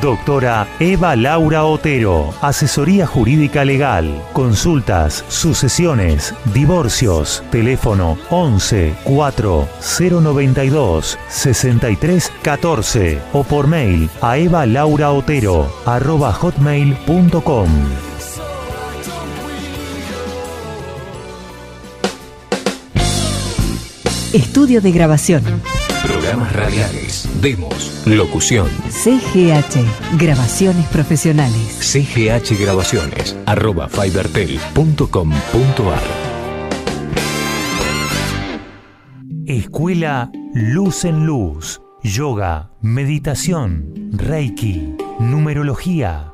Doctora Eva Laura Otero, Asesoría Jurídica Legal, Consultas, Sucesiones, Divorcios, teléfono 11 4 092 63 14 o por mail a evalauraotero arroba hotmail.com. Estudio de grabación. Programas radiales, demos, locución. CGH, grabaciones profesionales. CGH Grabaciones, arroba fibertel.com.ar. Escuela Luz en Luz, Yoga, Meditación, Reiki, Numerología,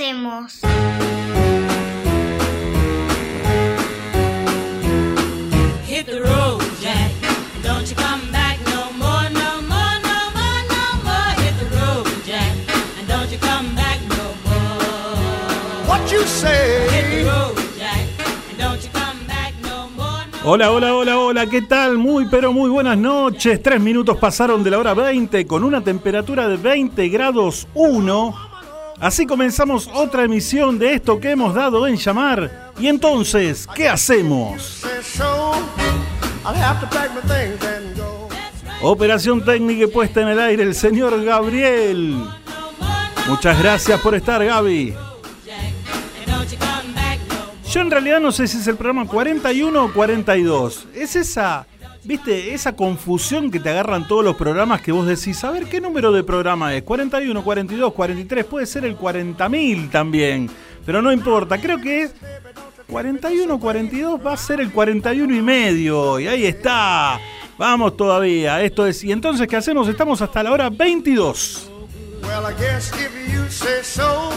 Hacemos? Hit the road, Jack. Don't you come back no more, no more, no more, no more. Hit the road, Jack. And don't you come back no more. What you say? Hit the road, Jack. And don't you come back no more, no Hola, hola, hola, hola, ¿qué tal? Muy, pero muy buenas noches. Tres minutos pasaron de la hora 20 con una temperatura de 20 grados 1. Así comenzamos otra emisión de esto que hemos dado en llamar. Y entonces, ¿qué hacemos? Operación técnica puesta en el aire, el señor Gabriel. Muchas gracias por estar, Gaby. Yo en realidad no sé si es el programa 41 o 42. Es esa, viste, esa confusión que te agarran todos los programas que vos decís, a ver, ¿qué número de programa es? 41, 42, 43, puede ser el 40.000 también. Pero no importa, creo que es 41, 42, va a ser el 41 y medio. Y ahí está. Vamos todavía. Esto es, y entonces, ¿qué hacemos? Estamos hasta la hora 22. Well, I guess if you say so.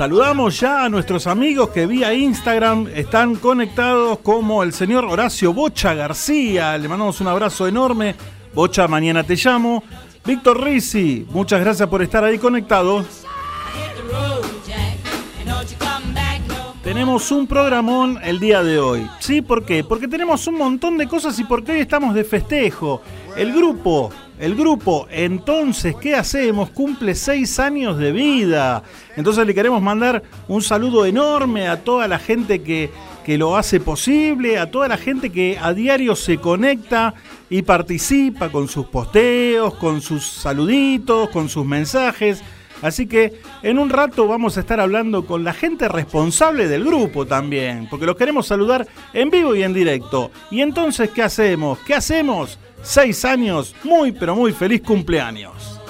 Saludamos ya a nuestros amigos que vía Instagram están conectados como el señor Horacio Bocha García. Le mandamos un abrazo enorme. Bocha, mañana te llamo. Víctor Rizzi, muchas gracias por estar ahí conectados. Tenemos un programón el día de hoy. ¿Sí? ¿Por qué? Porque tenemos un montón de cosas y porque hoy estamos de festejo. El grupo, el grupo, entonces, ¿qué hacemos? Cumple seis años de vida. Entonces le queremos mandar un saludo enorme a toda la gente que, que lo hace posible, a toda la gente que a diario se conecta y participa con sus posteos, con sus saluditos, con sus mensajes. Así que en un rato vamos a estar hablando con la gente responsable del grupo también, porque los queremos saludar en vivo y en directo. Y entonces, ¿qué hacemos? ¿Qué hacemos? Seis años, muy pero muy feliz cumpleaños.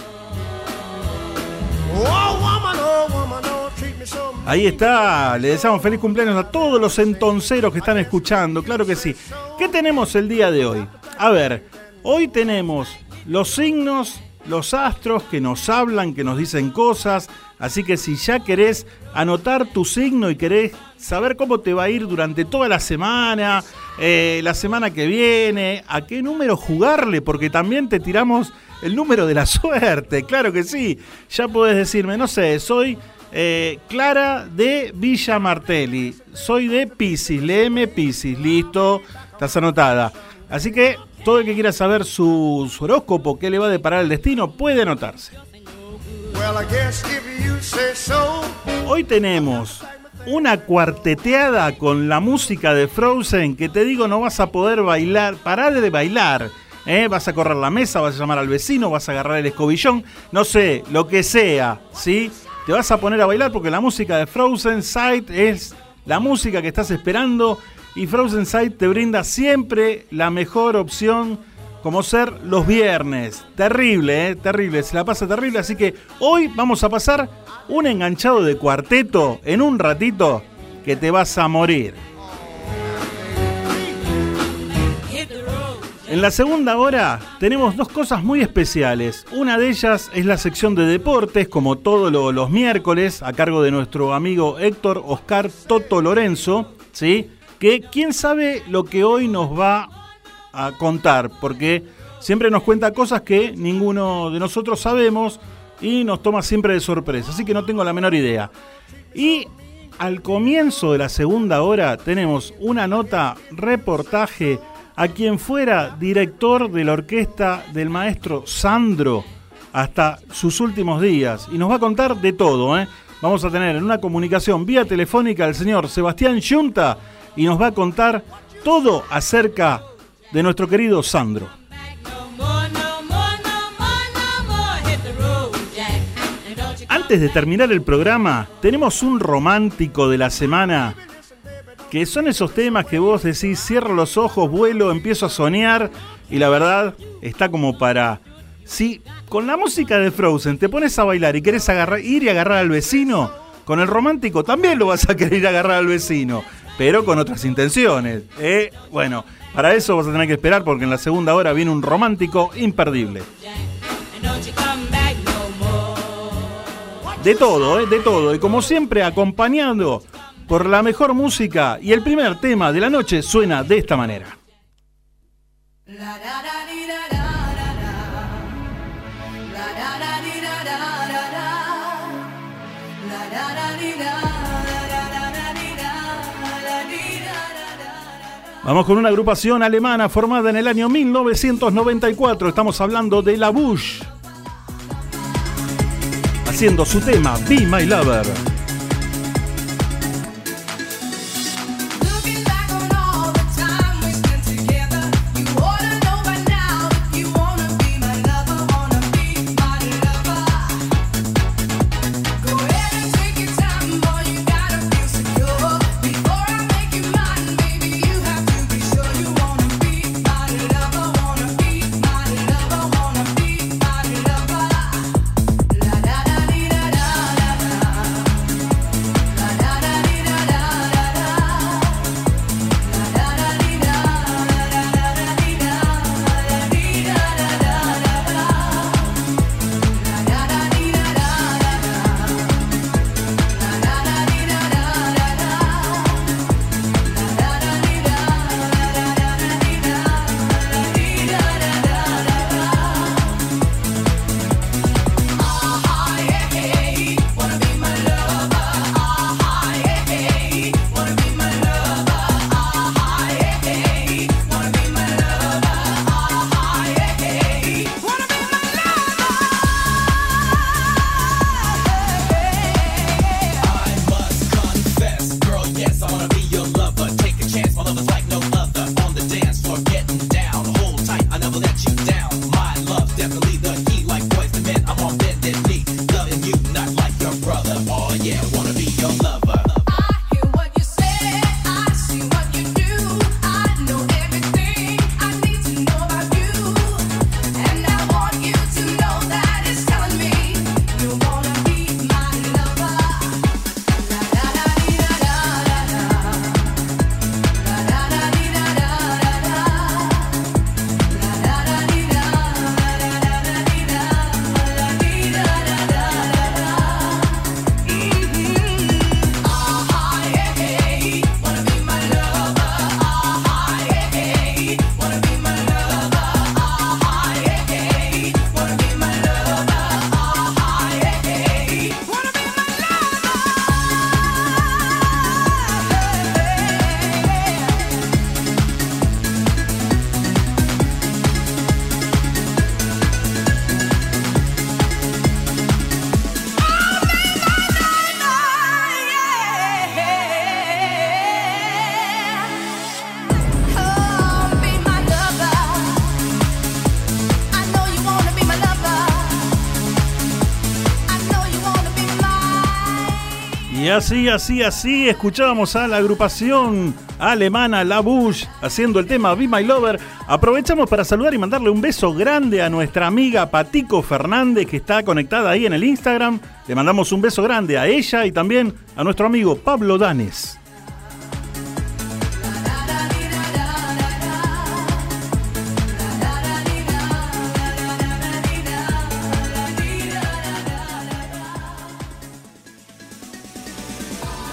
Ahí está, le deseamos feliz cumpleaños a todos los entonceros que están escuchando, claro que sí. ¿Qué tenemos el día de hoy? A ver, hoy tenemos los signos, los astros que nos hablan, que nos dicen cosas, así que si ya querés anotar tu signo y querés saber cómo te va a ir durante toda la semana, eh, la semana que viene, a qué número jugarle, porque también te tiramos el número de la suerte, claro que sí. Ya podés decirme, no sé, soy eh, Clara de Villa Martelli, soy de Pisces, léeme Pisces, listo, estás anotada. Así que todo el que quiera saber su, su horóscopo, qué le va a deparar el destino, puede anotarse. Hoy tenemos una cuarteteada con la música de Frozen que te digo no vas a poder bailar, parar de bailar. ¿eh? Vas a correr la mesa, vas a llamar al vecino, vas a agarrar el escobillón, no sé, lo que sea, ¿sí? Te vas a poner a bailar porque la música de Frozen Sight es la música que estás esperando y Frozen Sight te brinda siempre la mejor opción como ser los viernes. Terrible, ¿eh? terrible, se la pasa terrible. Así que hoy vamos a pasar un enganchado de cuarteto en un ratito que te vas a morir. En la segunda hora tenemos dos cosas muy especiales. Una de ellas es la sección de deportes, como todos lo- los miércoles, a cargo de nuestro amigo Héctor Oscar Toto Lorenzo, ¿sí? Que quién sabe lo que hoy nos va a contar, porque siempre nos cuenta cosas que ninguno de nosotros sabemos y nos toma siempre de sorpresa, así que no tengo la menor idea. Y al comienzo de la segunda hora tenemos una nota reportaje a quien fuera director de la orquesta del maestro Sandro hasta sus últimos días y nos va a contar de todo. ¿eh? Vamos a tener en una comunicación vía telefónica al señor Sebastián Yunta y nos va a contar todo acerca de nuestro querido Sandro. Antes de terminar el programa, tenemos un romántico de la semana, que son esos temas que vos decís, cierro los ojos, vuelo, empiezo a soñar, y la verdad está como para... Si con la música de Frozen te pones a bailar y querés agarrar, ir y agarrar al vecino, con el romántico también lo vas a querer agarrar al vecino, pero con otras intenciones. ¿eh? Bueno, para eso vas a tener que esperar porque en la segunda hora viene un romántico imperdible. De todo, ¿eh? de todo. Y como siempre, acompañando por la mejor música. Y el primer tema de la noche suena de esta manera. Vamos con una agrupación alemana formada en el año 1994. Estamos hablando de La Bush. Haciendo su tema Be My Lover. Así, así, así escuchábamos a la agrupación alemana La Bush haciendo el tema Be My Lover. Aprovechamos para saludar y mandarle un beso grande a nuestra amiga Patico Fernández que está conectada ahí en el Instagram. Le mandamos un beso grande a ella y también a nuestro amigo Pablo Danes.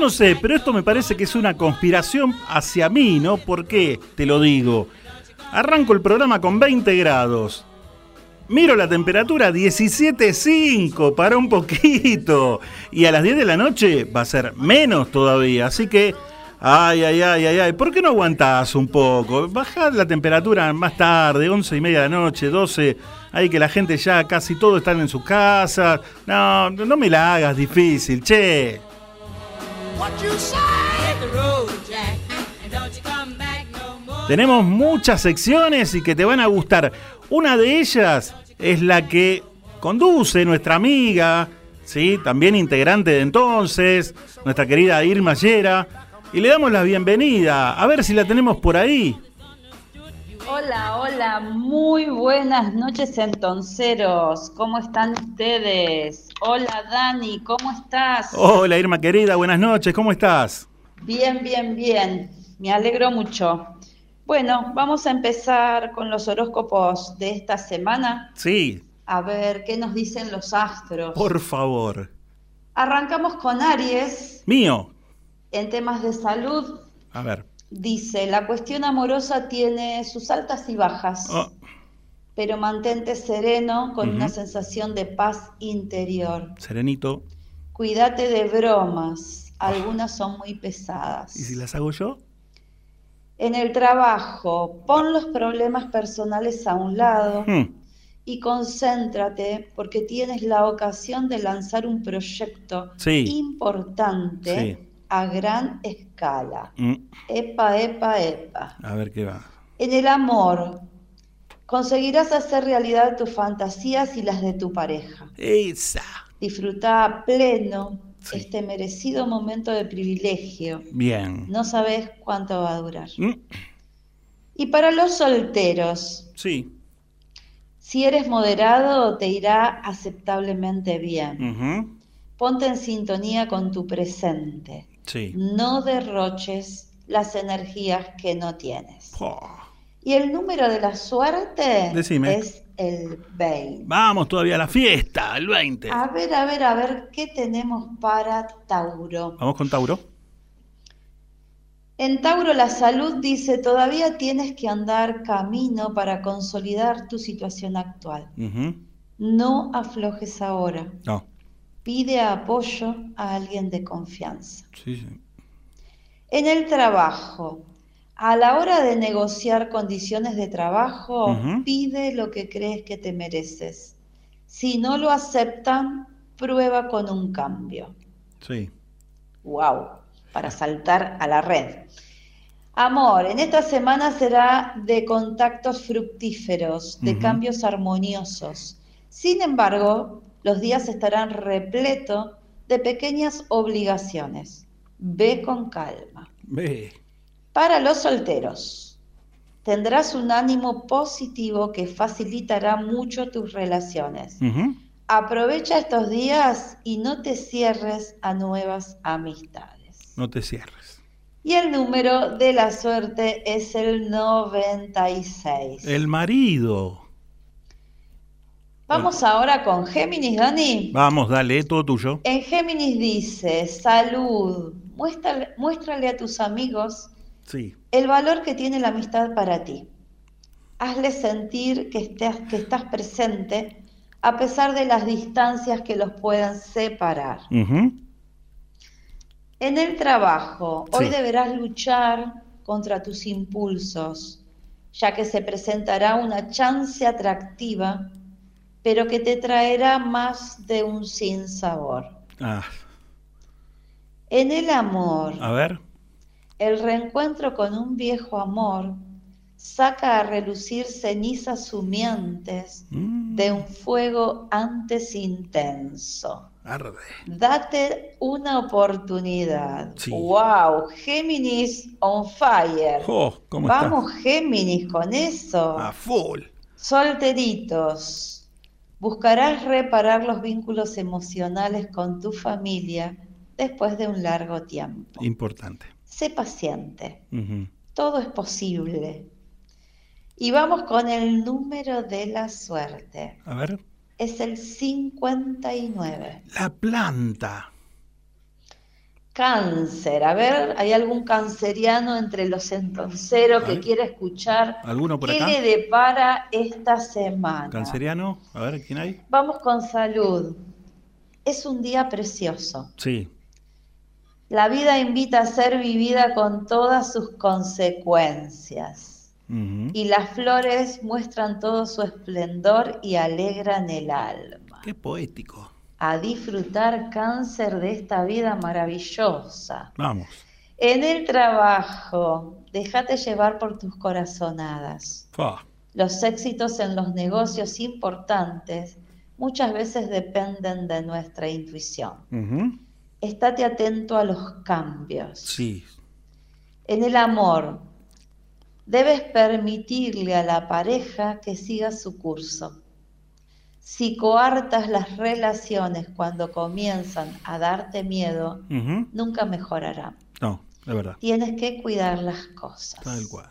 no sé, pero esto me parece que es una conspiración hacia mí, ¿no? ¿Por qué? Te lo digo. Arranco el programa con 20 grados. Miro la temperatura 17.5, para un poquito. Y a las 10 de la noche va a ser menos todavía. Así que, ay, ay, ay, ay, ay. ¿Por qué no aguantás un poco? Bajad la temperatura más tarde, 11 y media de la noche, 12. Ahí que la gente ya casi todo están en sus casas. No, no me la hagas difícil, che. Tenemos muchas secciones y que te van a gustar. Una de ellas es la que conduce nuestra amiga, ¿sí? también integrante de entonces, nuestra querida Irma Yera. Y le damos la bienvenida. A ver si la tenemos por ahí. Hola, hola, muy buenas noches entonceros. ¿Cómo están ustedes? Hola Dani, ¿cómo estás? Hola Irma querida, buenas noches, ¿cómo estás? Bien, bien, bien. Me alegro mucho. Bueno, vamos a empezar con los horóscopos de esta semana. Sí, A ver qué nos dicen los astros. por favor. Arrancamos con Aries Mío. en temas de salud. A ver. Dice, la cuestión amorosa tiene sus altas y bajas. Oh, pero mantente sereno con una sensación de paz interior. serenito. Cuídate de bromas, algunas son muy pesadas. ¿Y si las hago yo? En el trabajo, pon los problemas personales a un lado Hmm, y concéntrate porque tienes la ocasión de lanzar un proyecto Sí. importante Sí. A gran escala. mm, Epa, epa, epa. A ver qué va. En el amor, conseguirás hacer realidad tus fantasías y las de tu pareja. Esa. Disfruta a pleno Sí. este merecido momento de privilegio. Bien. No sabes cuánto va a durar. Mm, Y para los solteros, Sí. si eres moderado, te irá aceptablemente bien. Ponte en sintonía con tu presente. Sí. No derroches las energías que no tienes. Oh. Y el número de la suerte Decime. es el 20. Vamos todavía a la fiesta, el 20. A ver, a ver, a ver, ¿qué tenemos para Tauro? Vamos con Tauro. En Tauro la salud dice, todavía tienes que andar camino para consolidar tu situación actual. No aflojes ahora. No. Pide apoyo a alguien de confianza. Sí, sí. En el trabajo, a la hora de negociar condiciones de trabajo, pide lo que crees que te mereces. Si no lo aceptan, prueba con un cambio. Sí. wow, para saltar a la red. Amor, en esta semana será de contactos fructíferos, de cambios armoniosos. Sin embargo, los días estarán repletos de pequeñas obligaciones. Ve con calma. Ve. Para los solteros, tendrás un ánimo positivo que facilitará mucho tus relaciones. Aprovecha estos días y no te cierres a nuevas amistades. No te cierres. Y el número de la suerte es el 96. El marido. Vamos ahora con Géminis, Dani. Vamos, dale, todo tuyo. En Géminis dice, salud, muéstrale, muéstrale a tus amigos Sí. el valor que tiene la amistad para ti. Hazle sentir que, estés- que estás presente a pesar de las distancias que los puedan separar. En el trabajo, hoy deberás luchar contra tus impulsos, ya que se presentará una chance atractiva, pero que te traerá más de un sinsabor. Ah, En el amor, a ver. el reencuentro con un viejo amor saca a relucir cenizas humeantes Mm, de un fuego antes intenso. arde. Date una oportunidad. Sí. ¡Wow! Géminis on fire. Oh, ¿cómo Vamos, Géminis, con eso. A full. Solteritos. Buscarás reparar los vínculos emocionales con tu familia después de un largo tiempo. Importante. Sé paciente. Todo es posible. Y vamos con el número de la suerte. A ver. Es el 59. La planta. Cáncer. A ver, ¿hay algún canceriano entre los entonceros que ver. quiere escuchar ¿Alguno por qué acá? le depara esta semana? ¿Canceriano? A ver, ¿quién hay? Vamos con salud. Es un día precioso. Sí. La vida invita a ser vivida con todas sus consecuencias. Y las flores muestran todo su esplendor y alegran el alma. Qué poético. A disfrutar cáncer de esta vida maravillosa. Vamos. En el trabajo, déjate llevar por tus corazonadas. Los éxitos en los negocios importantes muchas veces dependen de nuestra intuición. Estate atento a los cambios. Sí. En el amor, debes permitirle a la pareja que siga su curso. Si coartas las relaciones cuando comienzan a darte miedo, nunca mejorarán. No, es verdad. Tienes que cuidar las cosas. Tal cual.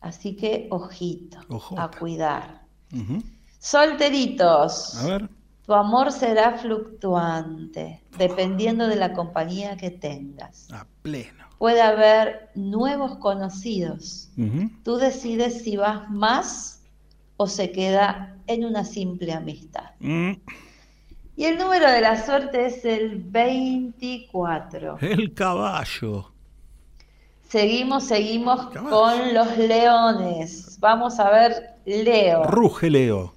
Así que ojito, Ojota. a cuidar. Solteritos, A ver. tu amor será fluctuante, dependiendo de la compañía que tengas. A pleno. Puede haber nuevos conocidos. Tú decides si vas más o se queda en una simple amistad. Mm. Y el número de la suerte es el 24. El caballo. Seguimos, seguimos Caballo. con los leones. Vamos a ver, Leo. Ruge Leo.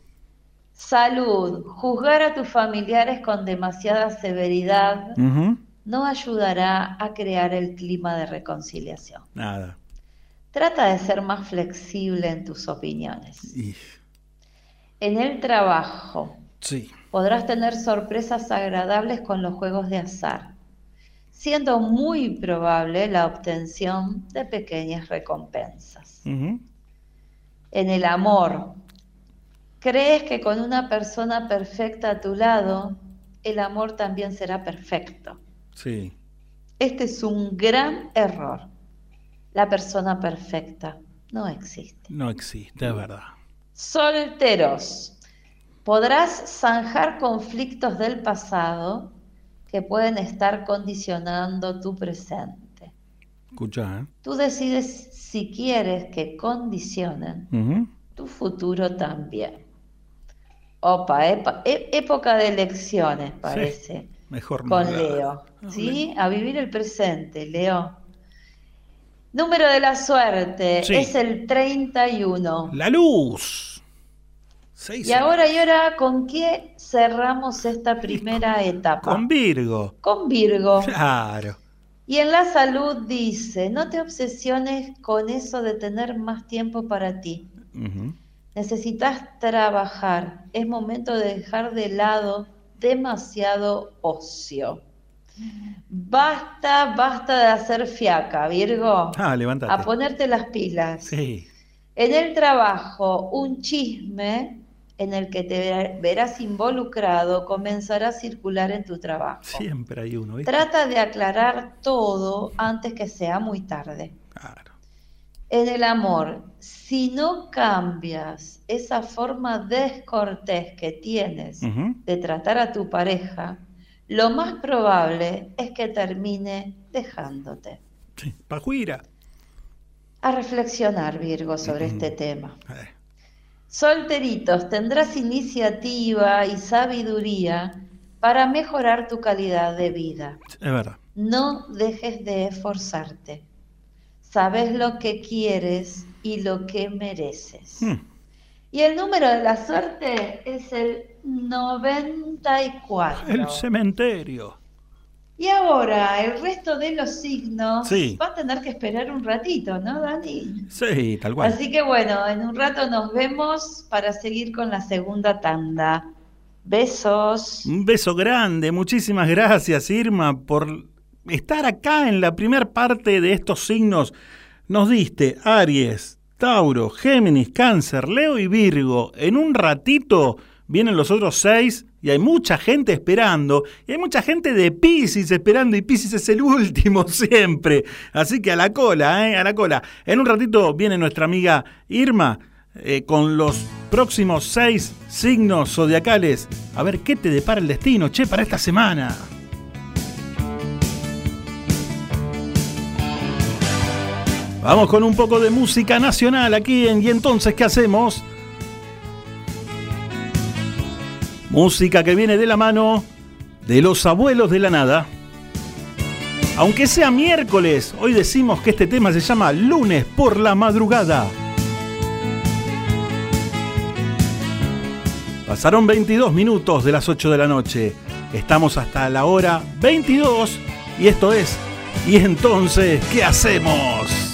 Salud. Juzgar a tus familiares con demasiada severidad no ayudará a crear el clima de reconciliación. Nada. Trata de ser más flexible en tus opiniones. Y- En el trabajo Sí. podrás tener sorpresas agradables con los juegos de azar, siendo muy probable la obtención de pequeñas recompensas. En el amor, crees que con una persona perfecta a tu lado, el amor también será perfecto. Sí. Este es un gran error. La persona perfecta no existe. No existe, es verdad. Solteros. Podrás zanjar conflictos del pasado que pueden estar condicionando tu presente. Escucha, ¿eh? Tú decides si quieres que condicionen tu futuro también. Opa, epa- e- época de elecciones parece. Mejor no con. Leo. ¿Sí? A vivir el presente, Leo. Número de la suerte Sí. es el 31. La luz. Seis Y ahora, y ahora, ¿con qué cerramos esta primera etapa? Con Virgo. Con Virgo. Claro. Y en la salud dice, no te obsesiones con eso de tener más tiempo para ti. Necesitas trabajar. Es momento de dejar de lado demasiado ocio. Basta, basta de hacer fiaca, Virgo. Ah, levántate. A ponerte las pilas. Sí. En el trabajo, un chisme en el que te ver- verás involucrado comenzará a circular en tu trabajo. Siempre hay uno, ¿viste? Trata de aclarar todo antes que sea muy tarde. Claro. En el amor, si no cambias esa forma descortés que tienes de tratar a tu pareja, lo más probable es que termine dejándote. Sí, pajuira. A reflexionar, Virgo, sobre este tema. Solteritos, tendrás iniciativa y sabiduría para mejorar tu calidad de vida. Es verdad. No dejes de esforzarte. Sabes lo que quieres y lo que mereces. Hmm. Y el número de la suerte es el 94. El cementerio. Y ahora, el resto de los signos Sí. va a tener que esperar un ratito, ¿no, Dani? Sí, tal cual. Así que bueno, en un rato nos vemos para seguir con la segunda tanda. Besos. Un beso grande, muchísimas gracias Irma por estar acá en la primera parte de estos signos. Nos diste Aries, Tauro, Géminis, Cáncer, Leo y Virgo. En un ratito vienen los otros seis y hay mucha gente esperando. Y hay mucha gente de Pisces esperando y Pisces es el último siempre. Así que a la cola, ¿eh? A la cola. En un ratito viene nuestra amiga Irma eh, con los próximos seis signos zodiacales. A ver qué te depara el destino, che, para esta semana. Vamos con un poco de música nacional aquí en Y entonces, ¿qué hacemos? Música que viene de la mano de los abuelos de la nada. Aunque sea miércoles, hoy decimos que este tema se llama lunes por la madrugada. Pasaron 22 minutos de las 8 de la noche. Estamos hasta la hora 22 y esto es ¿Y entonces qué hacemos?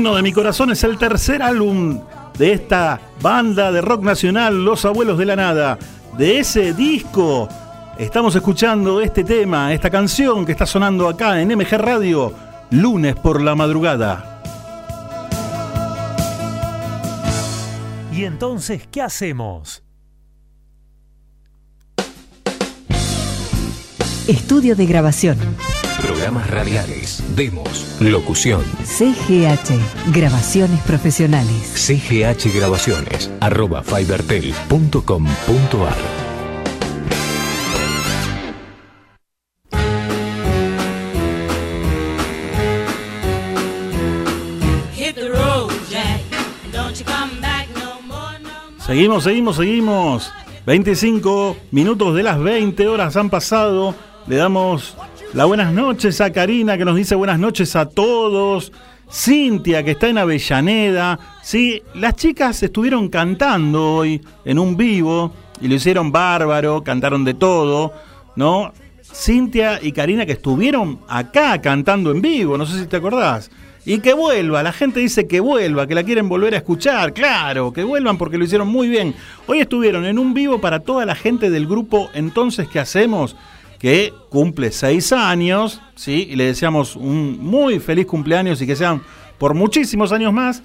Himno de mi corazón es el tercer álbum de esta banda de rock nacional, Los Abuelos de la Nada. De ese disco estamos escuchando este tema, esta canción que está sonando acá en MG Radio, lunes por la madrugada. ¿Y entonces qué hacemos? Estudio de grabación. Programas radiales, demos, locución. CGH, grabaciones profesionales. CGH Grabaciones, arroba fibertel.com.ar. Hit the road, Jack, and don't you come back no more, no more. Seguimos, seguimos, seguimos. 25 minutos de las 20 horas han pasado. Le damos La buenas noches a Karina que nos dice buenas noches a todos. Cintia que está en Avellaneda. Sí, las chicas estuvieron cantando hoy en un vivo y lo hicieron bárbaro, cantaron de todo, ¿no? Cintia y Karina que estuvieron acá cantando en vivo, no sé si te acordás. Y que vuelva, la gente dice que vuelva, que la quieren volver a escuchar, claro, que vuelvan porque lo hicieron muy bien. Hoy estuvieron en un vivo para toda la gente del grupo Entonces, ¿qué hacemos? Que cumple seis años, ¿sí? Y le deseamos un muy feliz cumpleaños y que sean por muchísimos años más.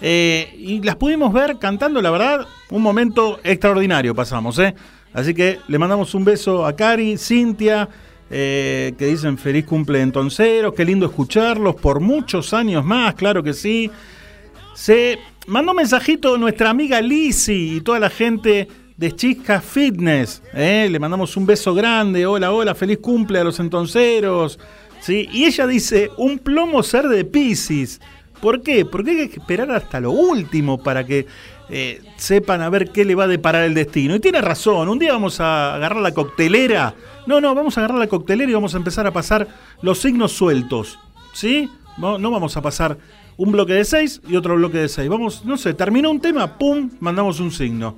Eh, y las pudimos ver cantando, la verdad, un momento extraordinario pasamos, ¿eh? Así que le mandamos un beso a Cari, Cintia, eh, que dicen feliz cumple entonceros, qué lindo escucharlos por muchos años más, claro que sí. Se mandó un mensajito nuestra amiga Lizzy y toda la gente de Chica Fitness. ¿eh? Le mandamos un beso grande. Hola, hola, feliz cumple a los entonceros. ¿sí? Y ella dice, un plomo ser de Pisces. ¿Por qué? Porque hay que esperar hasta lo último para que eh, sepan a ver qué le va a deparar el destino. Y tiene razón, un día vamos a agarrar la coctelera. No, no, vamos a agarrar la coctelera y vamos a empezar a pasar los signos sueltos. ¿Sí? No, no vamos a pasar un bloque de seis y otro bloque de seis. Vamos, no sé, terminó un tema, ¡pum! Mandamos un signo.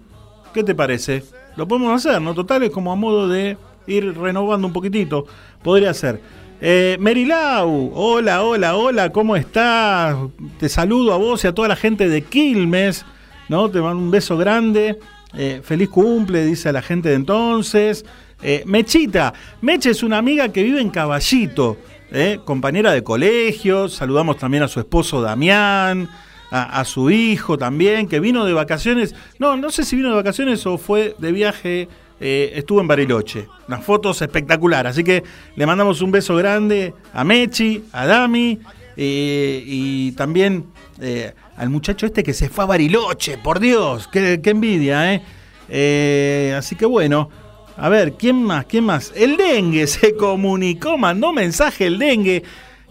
¿Qué te parece? Lo podemos hacer, ¿no? Total, es como a modo de ir renovando un poquitito. Podría ser. Eh, Merilau, hola, hola, hola, ¿cómo estás? Te saludo a vos y a toda la gente de Quilmes, ¿no? Te mando un beso grande. Eh, feliz cumple, dice la gente de entonces. Eh, Mechita, Meche es una amiga que vive en Caballito, ¿eh? compañera de colegio. Saludamos también a su esposo Damián a, su hijo también, que vino de vacaciones. No, no sé si vino de vacaciones o fue de viaje. eh, estuvo en Bariloche. Unas fotos espectaculares. Así que le mandamos un beso grande a Mechi, a Dami eh, y también eh, al muchacho este que se fue a Bariloche. Por Dios, qué, qué envidia. Eh, Así que bueno. A ver, ¿quién más? ¿Quién más? El dengue se comunicó, mandó mensaje el dengue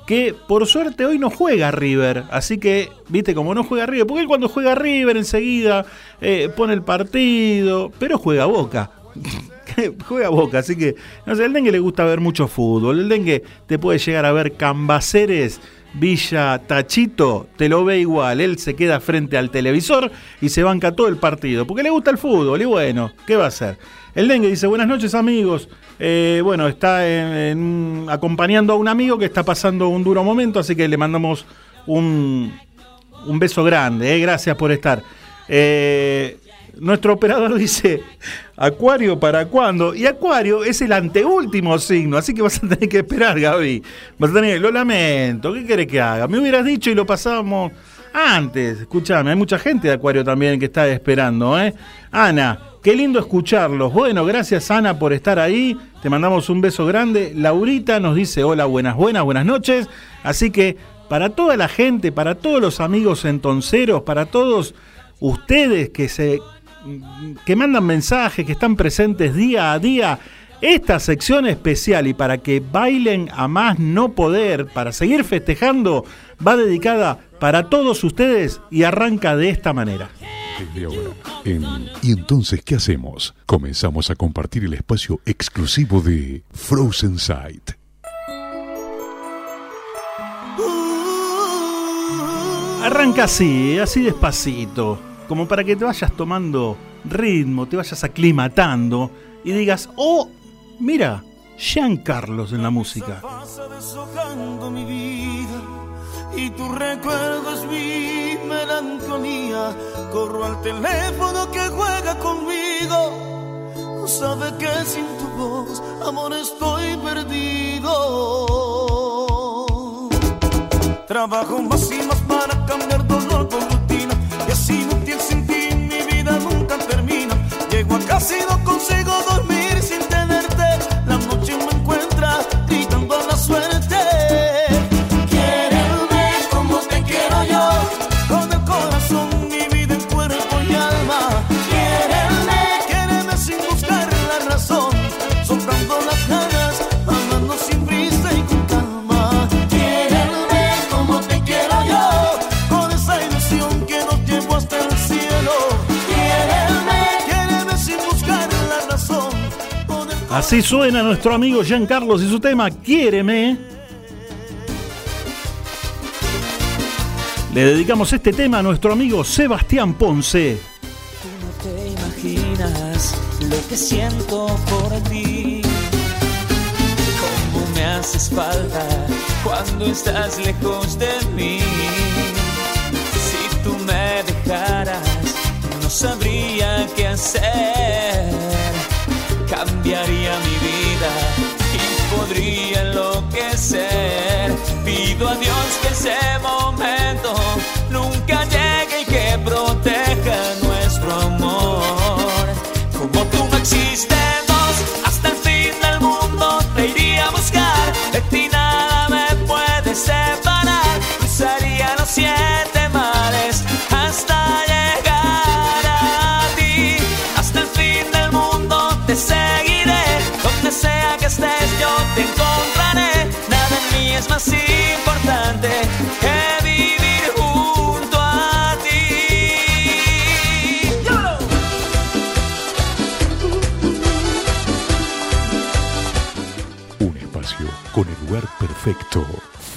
que por suerte hoy no juega River. Así que, viste, como no juega River, porque él cuando juega River enseguida eh, pone el partido, pero juega Boca. juega Boca, así que, no sé, el dengue le gusta ver mucho fútbol. El dengue te puede llegar a ver Cambaceres. Villa Tachito te lo ve igual, él se queda frente al televisor y se banca todo el partido, porque le gusta el fútbol y bueno, ¿qué va a hacer? El dengue dice, buenas noches amigos, Eh, bueno, está acompañando a un amigo que está pasando un duro momento, así que le mandamos un, un beso grande, eh, gracias por estar. Eh, nuestro operador dice, Acuario para cuándo? Y Acuario es el anteúltimo signo, así que vas a tener que esperar, Gaby. Vas a tener, lo lamento, ¿qué querés que haga? Me hubieras dicho y lo pasábamos antes. Escuchame, hay mucha gente de Acuario también que está esperando, ¿eh? Ana, qué lindo escucharlos. Bueno, gracias Ana por estar ahí. Te mandamos un beso grande. Laurita nos dice hola, buenas, buenas, buenas noches. Así que para toda la gente, para todos los amigos entonceros, para todos ustedes que se que mandan mensajes, que están presentes día a día, esta sección especial y para que bailen a más no poder, para seguir festejando, va dedicada para todos ustedes y arranca de esta manera. Desde ahora, en ¿Y entonces qué hacemos? Comenzamos a compartir el espacio exclusivo de Frozen Sight. Arranca así, así despacito, como para que te vayas tomando ritmo, te vayas aclimatando y digas, oh, mira, Jean Carlos en la música. pasa deshojando mi vida y tu recuerdo es mi melancolía. Corro al teléfono que juega conmigo. No sabe que sin tu voz, amor, estoy perdido. Trabajo más y más para cambiar dolor Llego a casa y no consigo dormir Así suena nuestro amigo Giancarlos y su tema Quiéreme. Le dedicamos este tema a nuestro amigo Sebastián Ponce. Tú no te imaginas lo que siento por ti. Cómo me haces falta cuando estás lejos de mí. Si tú me dejaras, no sabría qué hacer. Cambiaría mi vida y podría enloquecer. Pido a Dios que ese momento nunca llegue y que proteja nuestro amor. Como tú no existemos, perfecto.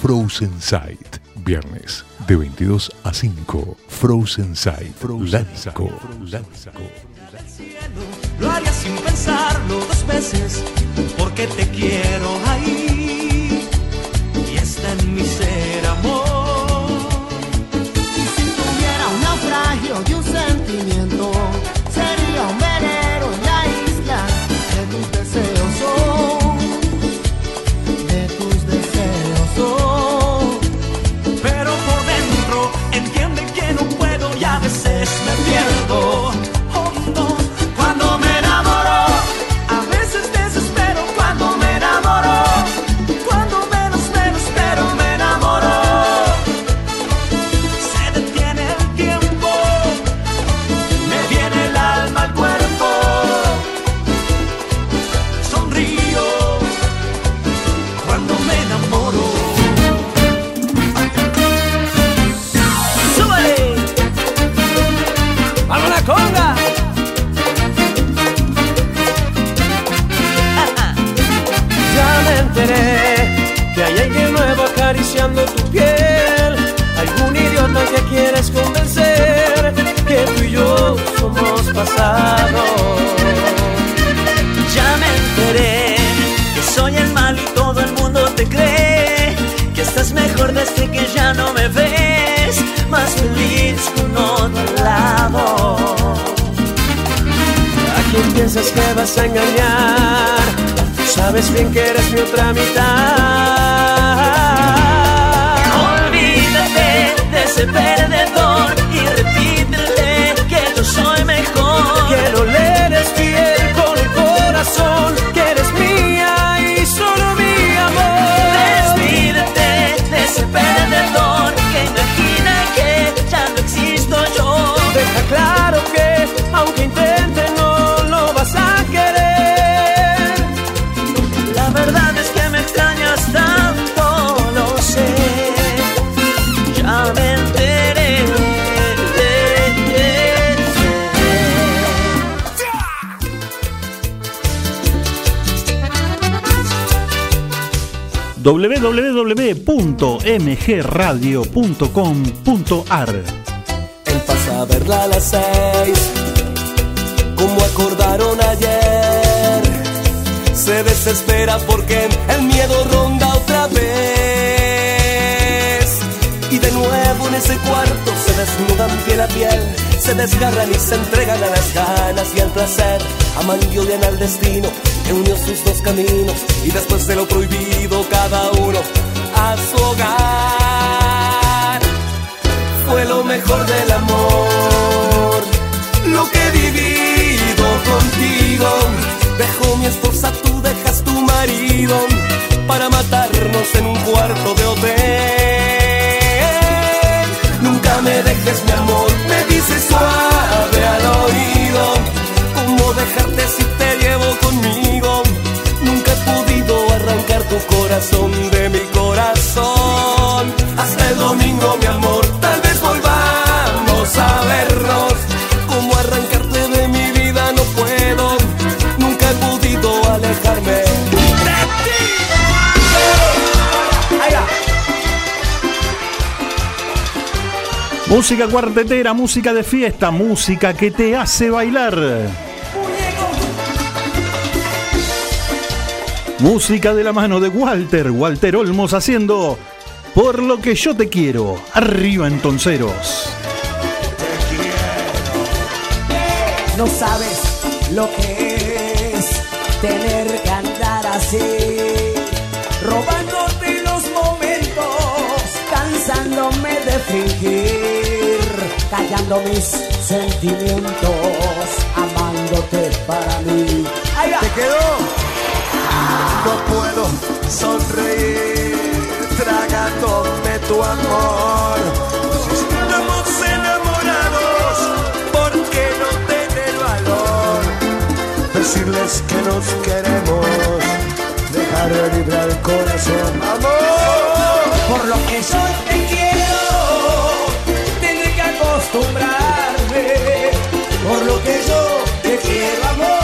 Frozen Sight. Viernes de 22 a 5. Frozen Sight. Lático. Lo haría sin pensarlo dos veces, porque te quiero ahí. Piensas que vas a engañar? Sabes bien que eres mi otra mitad. Olvídate de ese perdedor y repítele www.mgradio.com.ar Él pasa a verla a las seis, como acordaron ayer. Se desespera porque el miedo ronda otra vez. Y de nuevo en ese cuarto se desnudan piel a piel, se desgarran y se entregan a las ganas y al placer. Aman y odian al destino unió sus dos caminos y después de lo prohibido cada uno a su hogar fue lo mejor del amor. Lo que he vivido contigo. Dejo mi esposa, tú dejas tu marido para matarnos en un cuarto de hotel. Nunca me dejes, mi amor, me dices suave al oído. ¿Cómo dejarte de mi corazón. Hasta el domingo, mi amor, tal vez volvamos a vernos. Como arrancarte de mi vida no puedo, nunca he podido alejarme de ti. Música cuartetera, música de fiesta, música que te hace bailar. Música de la mano de Walter, Walter Olmos haciendo Por lo que yo te quiero. Arriba entonceros. No sabes lo que es tener que andar así, robándote los momentos, cansándome de fingir, callando mis sentimientos, amándote para mí. Ahí va. ¿Te quedó? No puedo sonreír tragándome tu amor. Estamos enamorados, ¿por qué no tener valor? Decirles que nos queremos, dejar libre al corazón, amor. Por lo que yo te quiero, tendré que acostumbrarme. Por lo que yo te quiero, amor,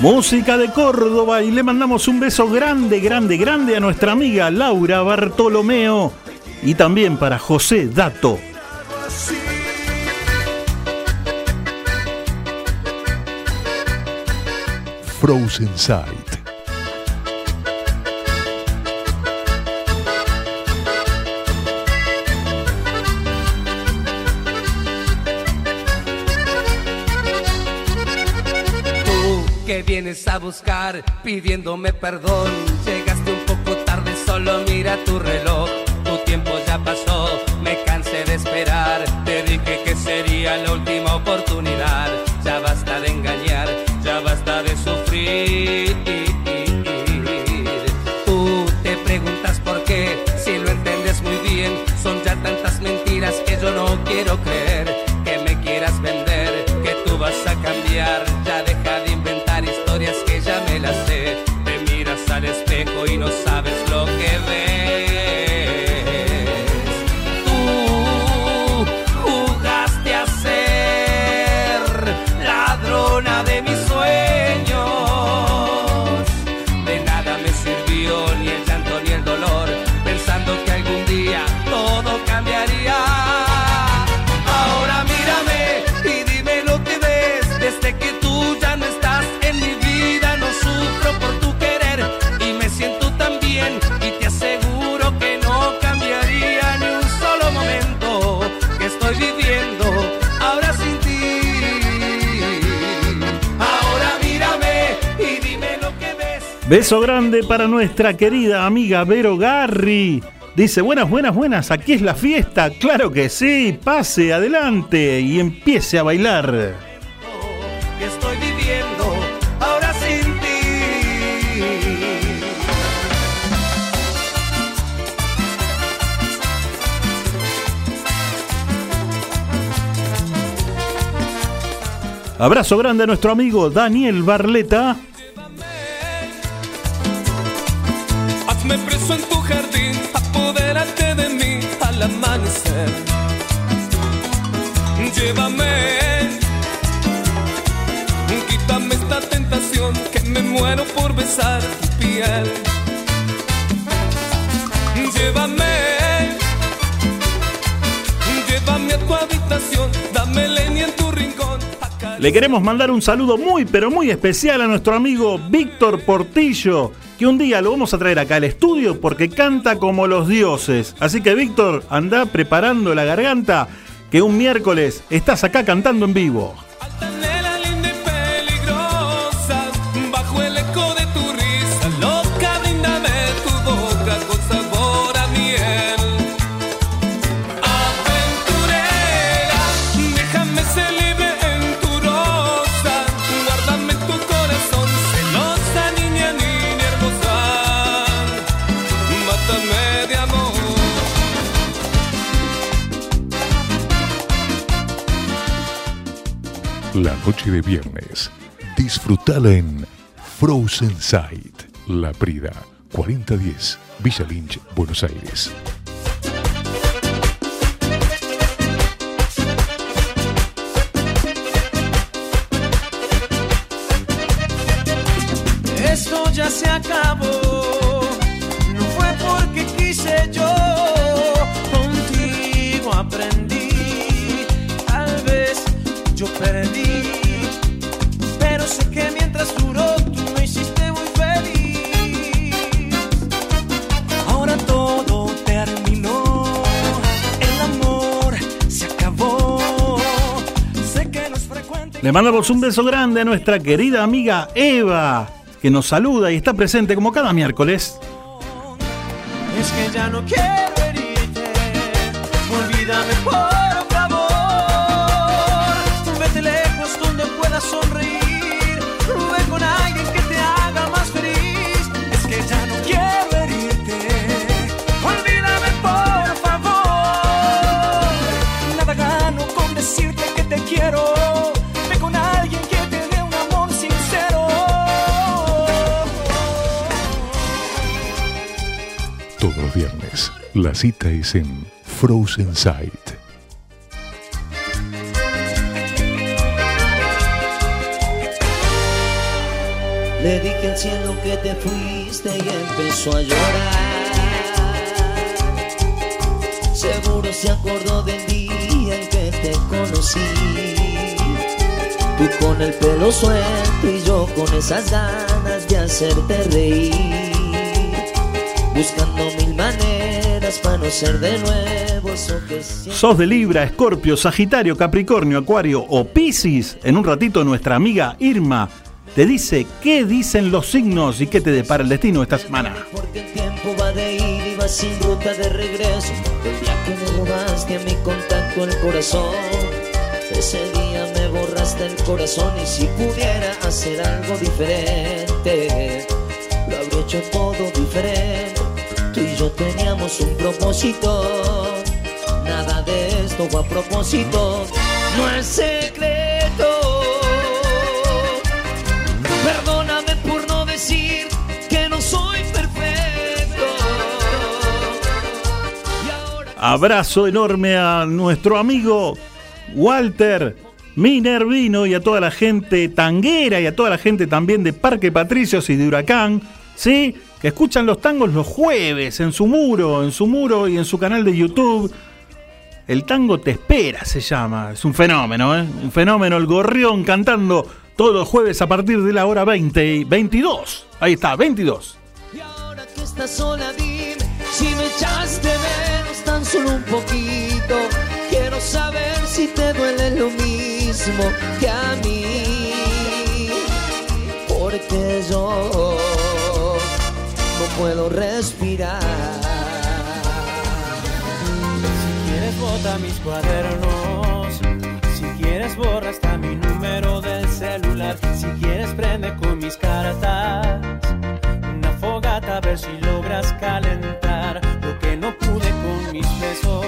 Música de Córdoba y le mandamos un beso grande, grande, grande a nuestra amiga Laura Bartolomeo y también para José Dato. Frozen Sight. Buscar pidiéndome perdón. Llegaste un poco tarde, solo mira tu reloj. Tu tiempo ya pasó, me cansé de esperar. Te dije que sería la última oportunidad. Ya basta de engañar, ya basta de sufrir. Tú te preguntas por qué, si lo entiendes muy bien. Son ya tantas mentiras que yo no quiero creer. Beso grande para nuestra querida amiga Vero Garri. Dice, buenas, buenas, buenas, aquí es la fiesta. Claro que sí, pase adelante y empiece a bailar. que estoy viviendo ahora sin ti. Abrazo grande a nuestro amigo Daniel Barleta. Amanecer. Llévame, quítame esta tentación que me muero por besar tu piel. Llévame, llévame a tu habitación, dame leña en tu rincón. Le queremos mandar un saludo muy, pero muy especial a nuestro amigo Víctor Portillo, que un día lo vamos a traer acá al estudio porque canta como los dioses. Así que Víctor, anda preparando la garganta, que un miércoles estás acá cantando en vivo. Noche de viernes. Disfrutala en Frozen Sight. La Prida, 4010, Villa Lynch, Buenos Aires. Esto ya se acabó. No fue porque hice yo. Contigo aprendí, tal vez yo perdí. Le mandamos un beso grande a nuestra querida amiga Eva, que nos saluda y está presente como cada miércoles. La cita es en Frozen Sight. Le dije al cielo que te fuiste y empezó a llorar. Seguro se acordó del día en que te conocí. Tú con el pelo suelto y yo con esas ganas de hacerte reír. Buscando ser de nuevo eso que Sos de Libra, Escorpio, Sagitario, Capricornio, Acuario o Piscis. En un ratito nuestra amiga Irma te dice qué dicen los signos y qué te depara el destino esta semana. Porque el tiempo va de ir y va sin ruta de regreso. El día que me robaste a mi contacto el corazón. Ese día me borraste el corazón y si pudiera hacer algo diferente, lo habría hecho todo diferente. Yo teníamos un propósito. Nada de esto fue a propósito. No es secreto. Perdóname por no decir que no soy perfecto. Abrazo enorme a nuestro amigo Walter Minervino y a toda la gente tanguera y a toda la gente también de Parque Patricios y de Huracán, ¿sí? Que escuchan los tangos los jueves en su muro, en su muro y en su canal de YouTube. El tango te espera, se llama. Es un fenómeno, ¿eh? Un fenómeno. El gorrión cantando todos los jueves a partir de la hora 20 y 22. Ahí está, 22. que estás sola, dime si me echaste menos tan solo un poquito. Quiero saber si te duele lo mismo que a mí. Porque yo puedo respirar. Si quieres bota mis cuadernos, si quieres borra hasta mi número del celular, si quieres prende con mis cartas una fogata a ver si logras calentar lo que no pude con mis besos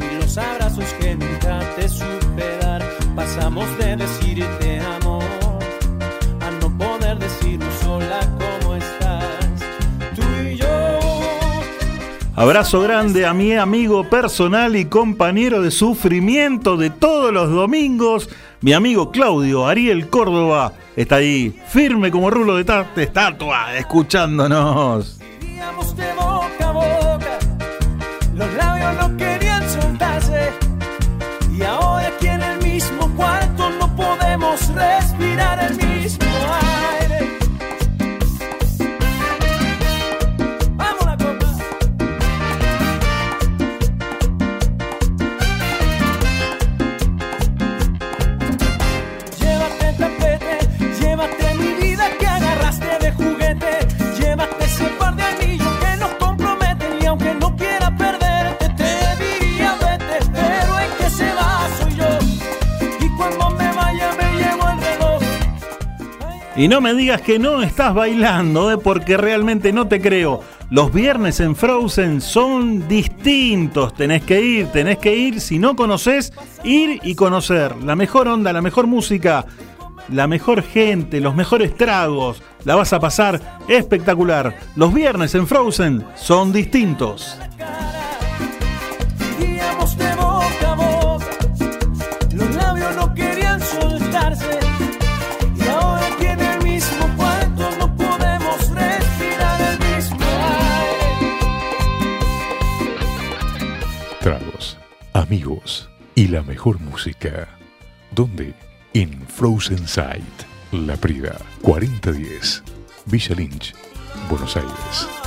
y los abrazos que nunca te supe dar. Pasamos de decir te amo Abrazo grande a mi amigo personal y compañero de sufrimiento de todos los domingos, mi amigo Claudio Ariel Córdoba. Está ahí, firme como rulo de, de estatua, escuchándonos. Y no me digas que no estás bailando, ¿eh? porque realmente no te creo. Los viernes en Frozen son distintos. Tenés que ir, tenés que ir. Si no conoces, ir y conocer. La mejor onda, la mejor música, la mejor gente, los mejores tragos. La vas a pasar espectacular. Los viernes en Frozen son distintos. Amigos y la mejor música. ¿Dónde? En Frozen Sight, La Prida, 4010, Villa Lynch, Buenos Aires.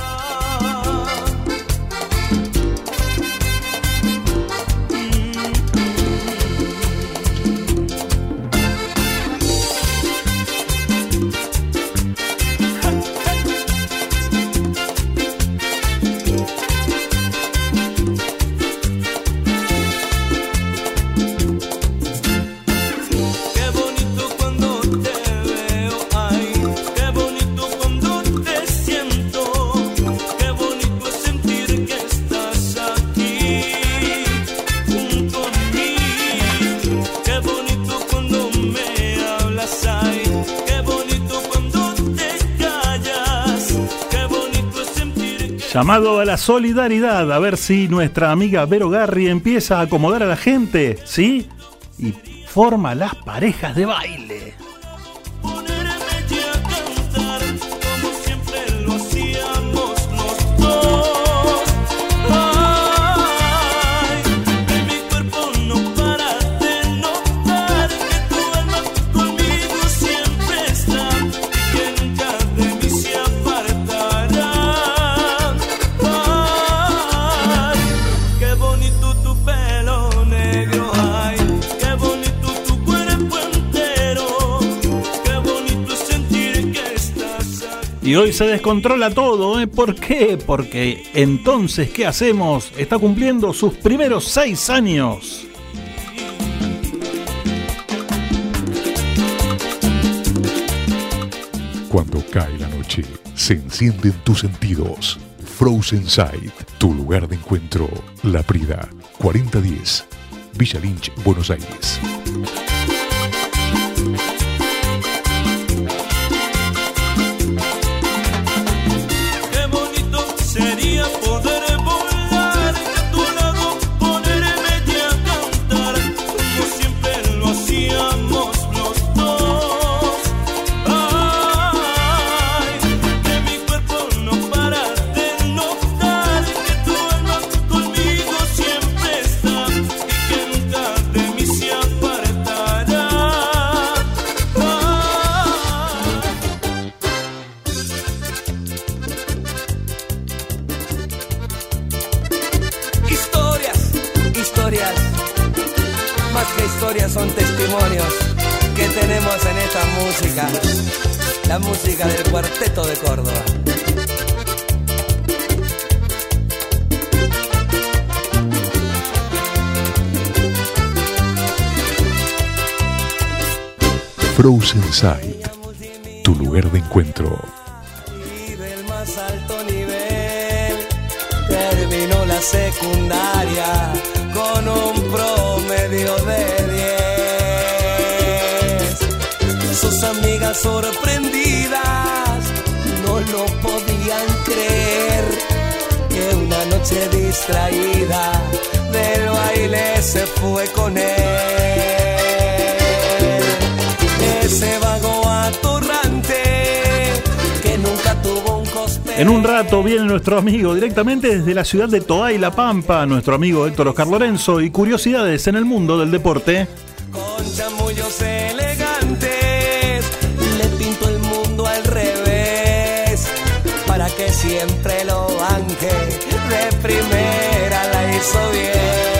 Llamado a la solidaridad, a ver si nuestra amiga Vero Garri empieza a acomodar a la gente, ¿sí? Y forma las parejas de baile. Y hoy se descontrola todo, ¿eh? ¿Por qué? Porque entonces, ¿qué hacemos? Está cumpliendo sus primeros seis años. Cuando cae la noche, se encienden tus sentidos. Frozen Sight, tu lugar de encuentro. La Prida, 4010, Villa Lynch, Buenos Aires. Frozen Sight, tu lugar de encuentro. del más alto nivel. Terminó la secundaria con un promedio de 10. Sus amigas sorprendidas no lo podían creer. Que una noche distraída del baile se fue con él. En un rato viene nuestro amigo directamente desde la ciudad de Toay, La Pampa, nuestro amigo Héctor Oscar Lorenzo y curiosidades en el mundo del deporte. con chamullos elegantes. Le pinto el mundo al revés para que siempre lo banque. De primera la hizo bien.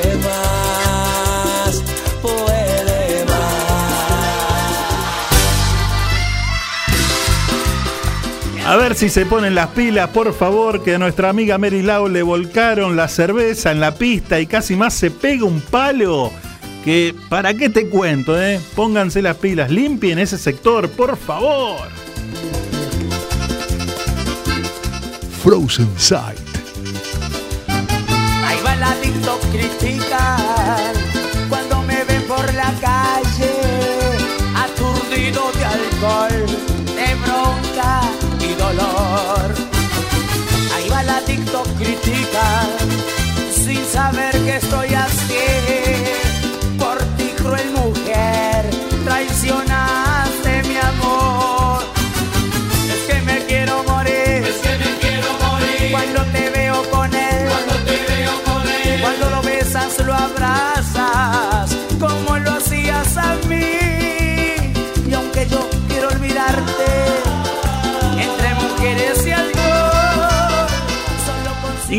A ver si se ponen las pilas, por favor, que a nuestra amiga Mary Lau le volcaron la cerveza en la pista y casi más se pega un palo. Que, ¿para qué te cuento, eh? Pónganse las pilas, limpien ese sector, por favor. Frozen Sight, Ahí va adicto criticar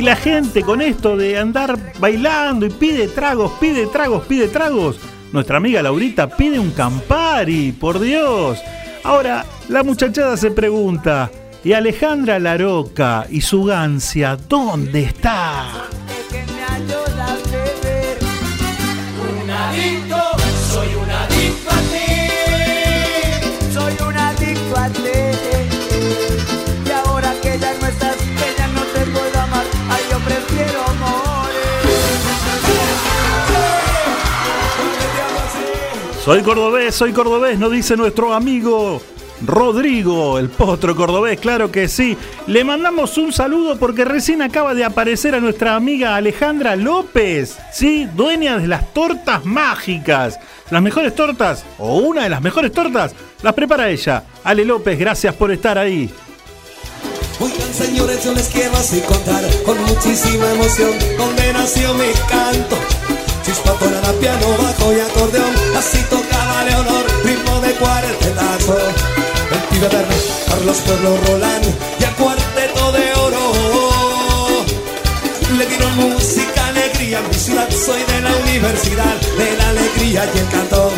La gente con esto de andar bailando y pide tragos, pide tragos, pide tragos. Nuestra amiga Laurita pide un Campari, por Dios. Ahora, la muchachada se pregunta, ¿y Alejandra Laroca y su gancia dónde está? Soy cordobés, soy cordobés, nos dice nuestro amigo Rodrigo, el potro cordobés, claro que sí. Le mandamos un saludo porque recién acaba de aparecer a nuestra amiga Alejandra López, sí, dueña de las tortas mágicas. Las mejores tortas, o una de las mejores tortas, las prepara ella. Ale López, gracias por estar ahí. Oigan señores, yo les quiero así contar con muchísima emoción donde nació mi canto. Chispa tonada, piano, bajo y acordeón, así tocaba Leonor, ritmo de cuartetazo. El pibe verde, Carlos Pueblo Roland y el cuarteto de oro. Le dieron música, alegría, mi ciudad soy de la universidad, de la alegría y el cantón.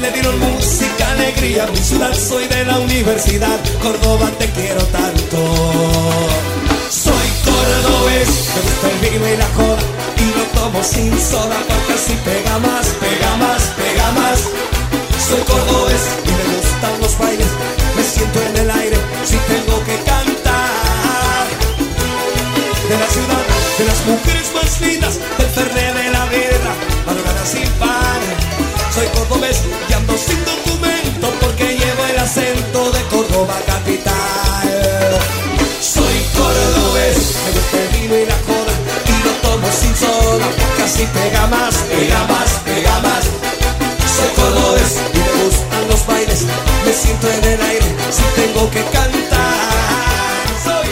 Le dieron música, alegría, mi ciudad soy de la universidad, Córdoba te quiero tanto. Soy cordobés, me gusta el y la joda, y lo tomo sin soda porque así pega más, pega más, pega más. Soy cordobés y me gustan los bailes, me siento en el aire si tengo que cantar. De la ciudad, de las mujeres más lindas, del ferre de la vida, madrugada sin par. Soy cordobés y ando sin documento porque llevo el acento de Córdoba capital. Sin soda, casi pega más, pega más, pega más. Soy cordobés y me gustan los bailes, me siento en el aire si tengo que cantar. Soy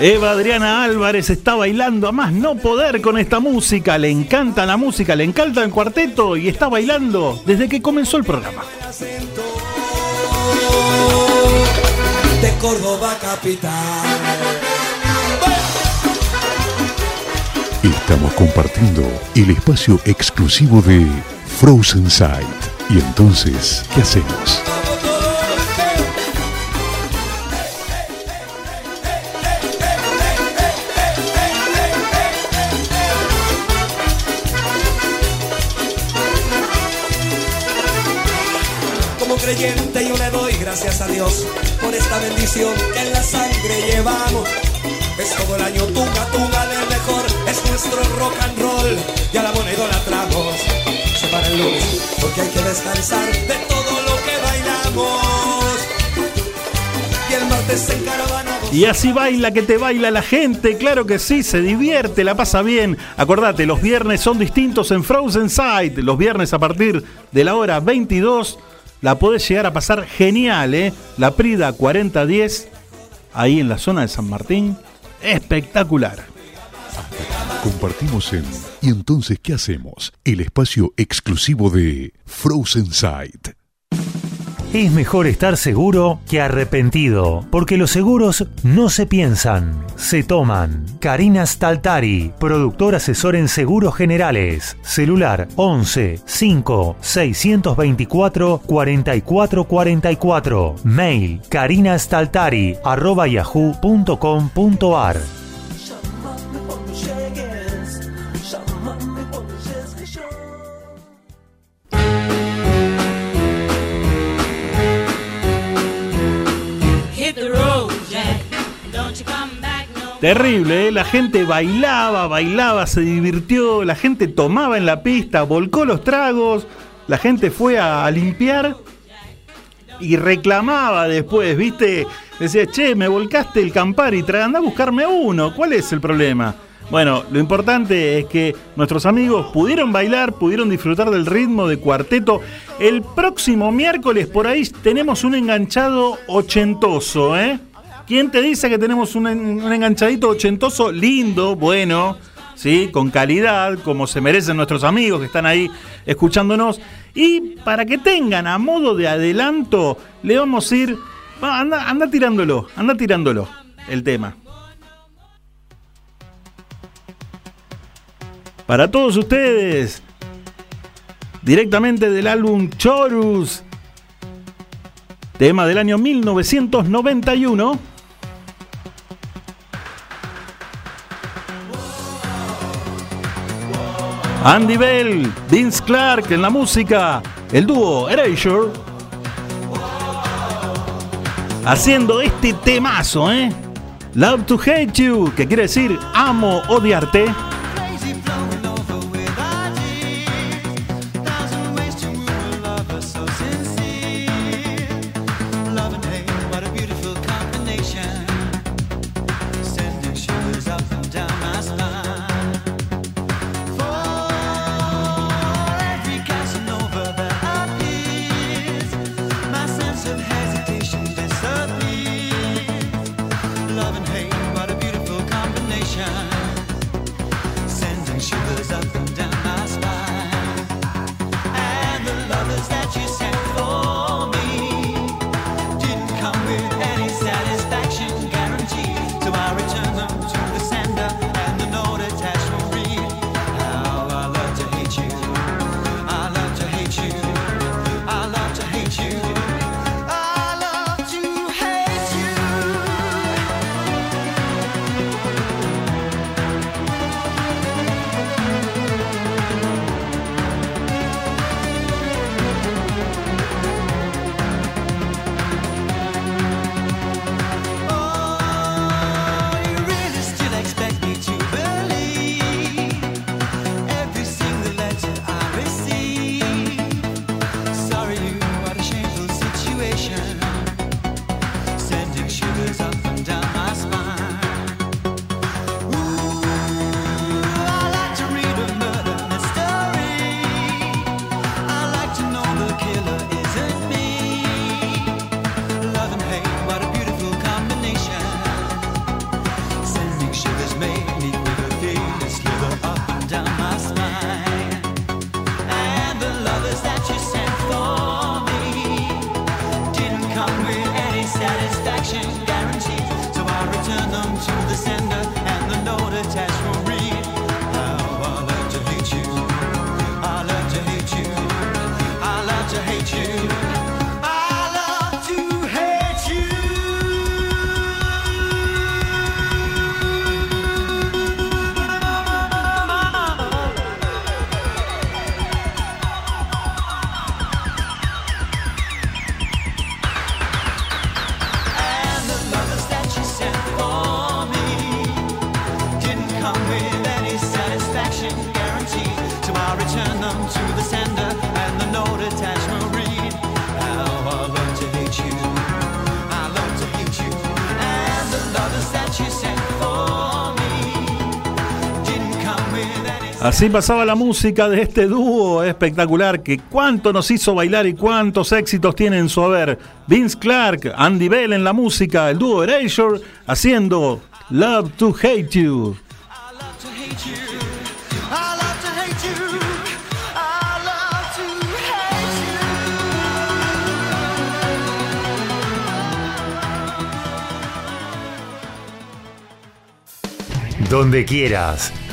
Eva Adriana Álvarez está bailando a más no poder con esta música. Le encanta la música, le encanta el cuarteto y está bailando desde que comenzó el programa. de Córdoba capital. Estamos compartiendo el espacio exclusivo de Frozen Sight. Y entonces, ¿qué hacemos? Como creyente yo le doy gracias a Dios por esta bendición que en la sangre llevamos. Es todo el año tunga, tunga del mejor, nuestro rock and roll y a la moneda idolatramos. Se el lunes porque hay que descansar de todo lo que bailamos. Y el martes en caravana Y así baila que te baila la gente, claro que sí, se divierte, la pasa bien. Acordate, los viernes son distintos en Frozen Sight. Los viernes a partir de la hora 22 la podés llegar a pasar genial, ¿eh? La Prida 4010, ahí en la zona de San Martín, espectacular. Compartimos en ¿Y entonces qué hacemos? El espacio exclusivo de Frozen Sight. Es mejor estar seguro que arrepentido, porque los seguros no se piensan, se toman. Karina Staltari, productor asesor en seguros generales. Celular 11 5 624 44 44. Mail karinastaltari arroba yahoo.com.ar. Terrible, ¿eh? la gente bailaba, bailaba, se divirtió, la gente tomaba en la pista, volcó los tragos, la gente fue a, limpiar y reclamaba después, ¿viste? Decía, che, me volcaste el Campari, tra- anda a buscarme uno, ¿cuál es el problema? Bueno, lo importante es que nuestros amigos pudieron bailar, pudieron disfrutar del ritmo de cuarteto. El próximo miércoles por ahí tenemos un enganchado ochentoso, ¿eh? ¿Quién te dice que tenemos un, en- un enganchadito ochentoso lindo, bueno, ¿sí? Con calidad, como se merecen nuestros amigos que están ahí escuchándonos? Y para que tengan a modo de adelanto, le vamos a ir. anda, anda tirándolo, anda tirándolo el tema. Para todos ustedes, directamente del álbum Chorus, tema del año 1991. Andy Bell, Vince Clark en la música, el dúo Erasure, haciendo este temazo, ¿eh? Love to Hate You, que quiere decir amo odiarte. Así pasaba la música de este dúo espectacular que cuánto nos hizo bailar y cuántos éxitos tiene en su haber. Vince Clark, Andy Bell en la música, el dúo Erasure haciendo Love to Hate You. Donde quieras,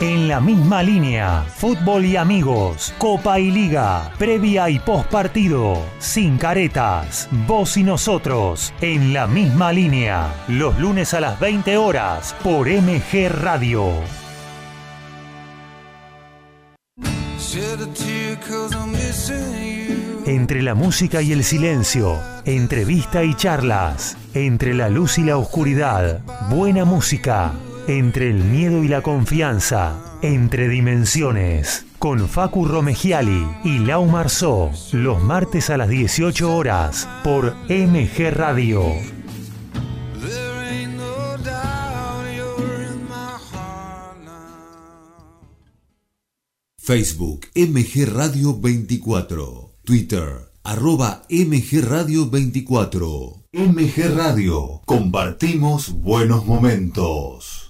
En la misma línea, fútbol y amigos, Copa y Liga, previa y post partido, sin caretas, vos y nosotros, en la misma línea, los lunes a las 20 horas por MG Radio. Entre la música y el silencio, entrevista y charlas, entre la luz y la oscuridad, buena música, entre el miedo y la confianza, entre dimensiones, con Facu Romegiali y Lau Marzó, los martes a las 18 horas por MG Radio. Facebook MG Radio 24. Twitter arroba MG Radio 24. MG Radio. Compartimos buenos momentos.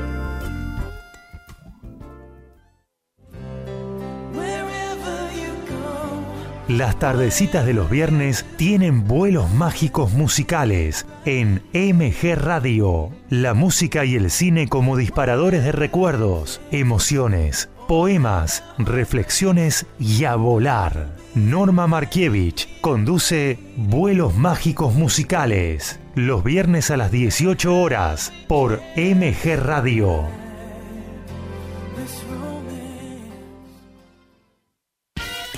Las tardecitas de los viernes tienen vuelos mágicos musicales en MG Radio. La música y el cine como disparadores de recuerdos, emociones, poemas, reflexiones y a volar. Norma Markievich conduce Vuelos Mágicos Musicales los viernes a las 18 horas por MG Radio.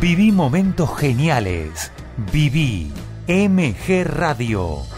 Viví momentos geniales. Viví MG Radio.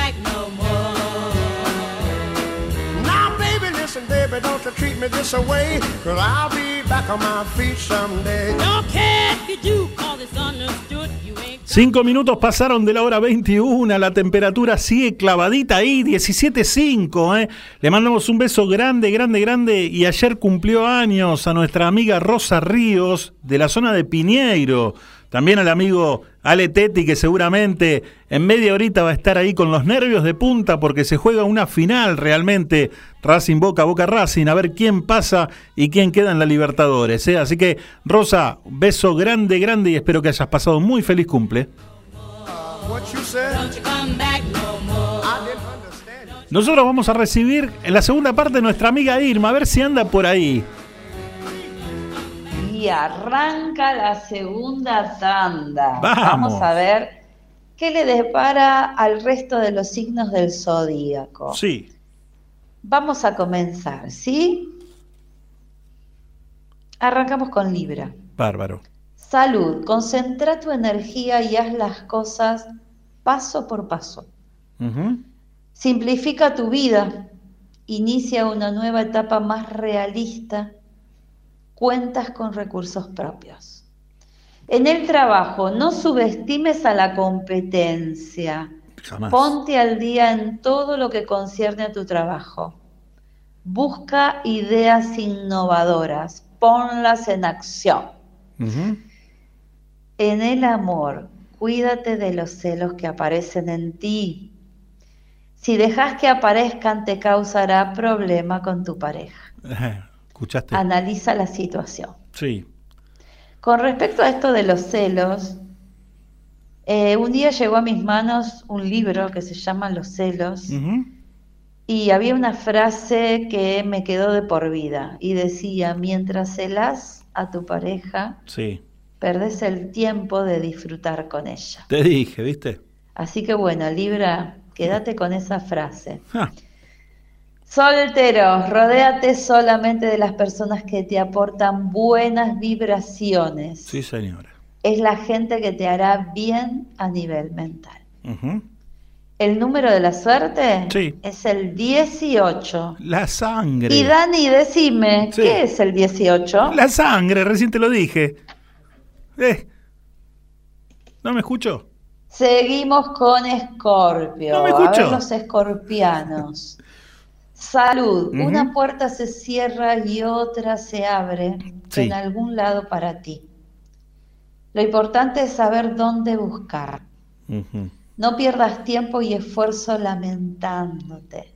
baby, don't you treat me this way. Cause I'll be back on my feet someday. Don't care if you do, call this understood. You ain't Cinco minutos pasaron de la hora 21, la temperatura sigue clavadita ahí, 17.5. ¿eh? Le mandamos un beso grande, grande, grande. Y ayer cumplió años a nuestra amiga Rosa Ríos de la zona de Piñeiro. También al amigo Ale Tetti, que seguramente en media horita va a estar ahí con los nervios de punta porque se juega una final realmente Racing Boca, Boca Racing, a ver quién pasa y quién queda en la Libertadores. ¿eh? Así que, Rosa, beso grande, grande y espero que hayas pasado muy feliz cumple. Nosotros vamos a recibir en la segunda parte nuestra amiga Irma, a ver si anda por ahí. Y arranca la segunda tanda. Vamos. a ver qué le depara al resto de los signos del zodíaco. Sí. Vamos a comenzar, ¿sí? Arrancamos con Libra. Bárbaro. Salud, concentra tu energía y haz las cosas paso por paso. Simplifica tu vida, inicia una nueva etapa más realista, cuentas con recursos propios. En el trabajo, no subestimes a la competencia. Jamás. Ponte al día en todo lo que concierne a tu trabajo. Busca ideas innovadoras, ponlas en acción. En el amor, cuídate de los celos que aparecen en ti. Si dejas que aparezcan, te causará problema con tu pareja. ¿Escuchaste? Analiza la situación. Sí. Con respecto a esto de los celos, eh, un día llegó a mis manos un libro que se llama Los celos y había una frase que me quedó de por vida y decía, mientras celas a tu pareja, Sí. perdes el tiempo de disfrutar con ella. Te dije, ¿viste? Así que bueno, Libra, quédate con esa frase. Solteros, rodéate solamente de las personas que te aportan buenas vibraciones. Sí, señora. Es la gente que te hará bien a nivel mental. El número de la suerte Sí. es el 18. La sangre. Y Dani, decime, Sí. ¿qué es el 18? La sangre, recién te lo dije. Eh. ¿No me escucho? Seguimos con Escorpio. No me A escucho. ver los escorpianos. Salud. Una puerta se cierra y otra se abre Sí. en algún lado para ti. Lo importante es saber dónde buscar. No pierdas tiempo y esfuerzo lamentándote.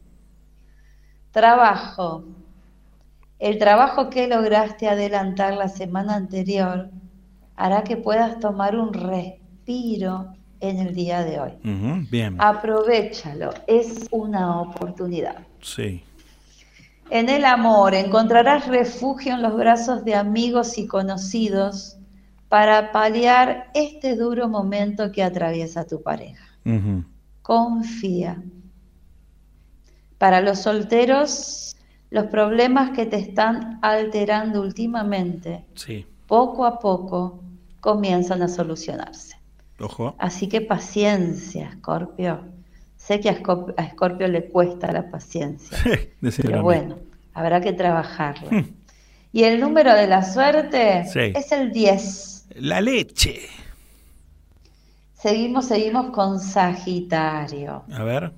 Trabajo. El trabajo que lograste adelantar la semana anterior hará que puedas tomar un respiro en el día de hoy. Bien. Aprovechalo, es una oportunidad. Sí. En el amor encontrarás refugio en los brazos de amigos y conocidos para paliar este duro momento que atraviesa tu pareja. Confía. Para los solteros, los problemas que te están alterando últimamente, Sí. poco a poco, comienzan a solucionarse. Ojo. Así que paciencia, Scorpio. Sé que a Scorpio le cuesta la paciencia, Decímelo pero bueno, habrá que trabajarla. Y el número de la suerte Sí. es el 10. La leche. Seguimos, seguimos con Sagitario. A ver.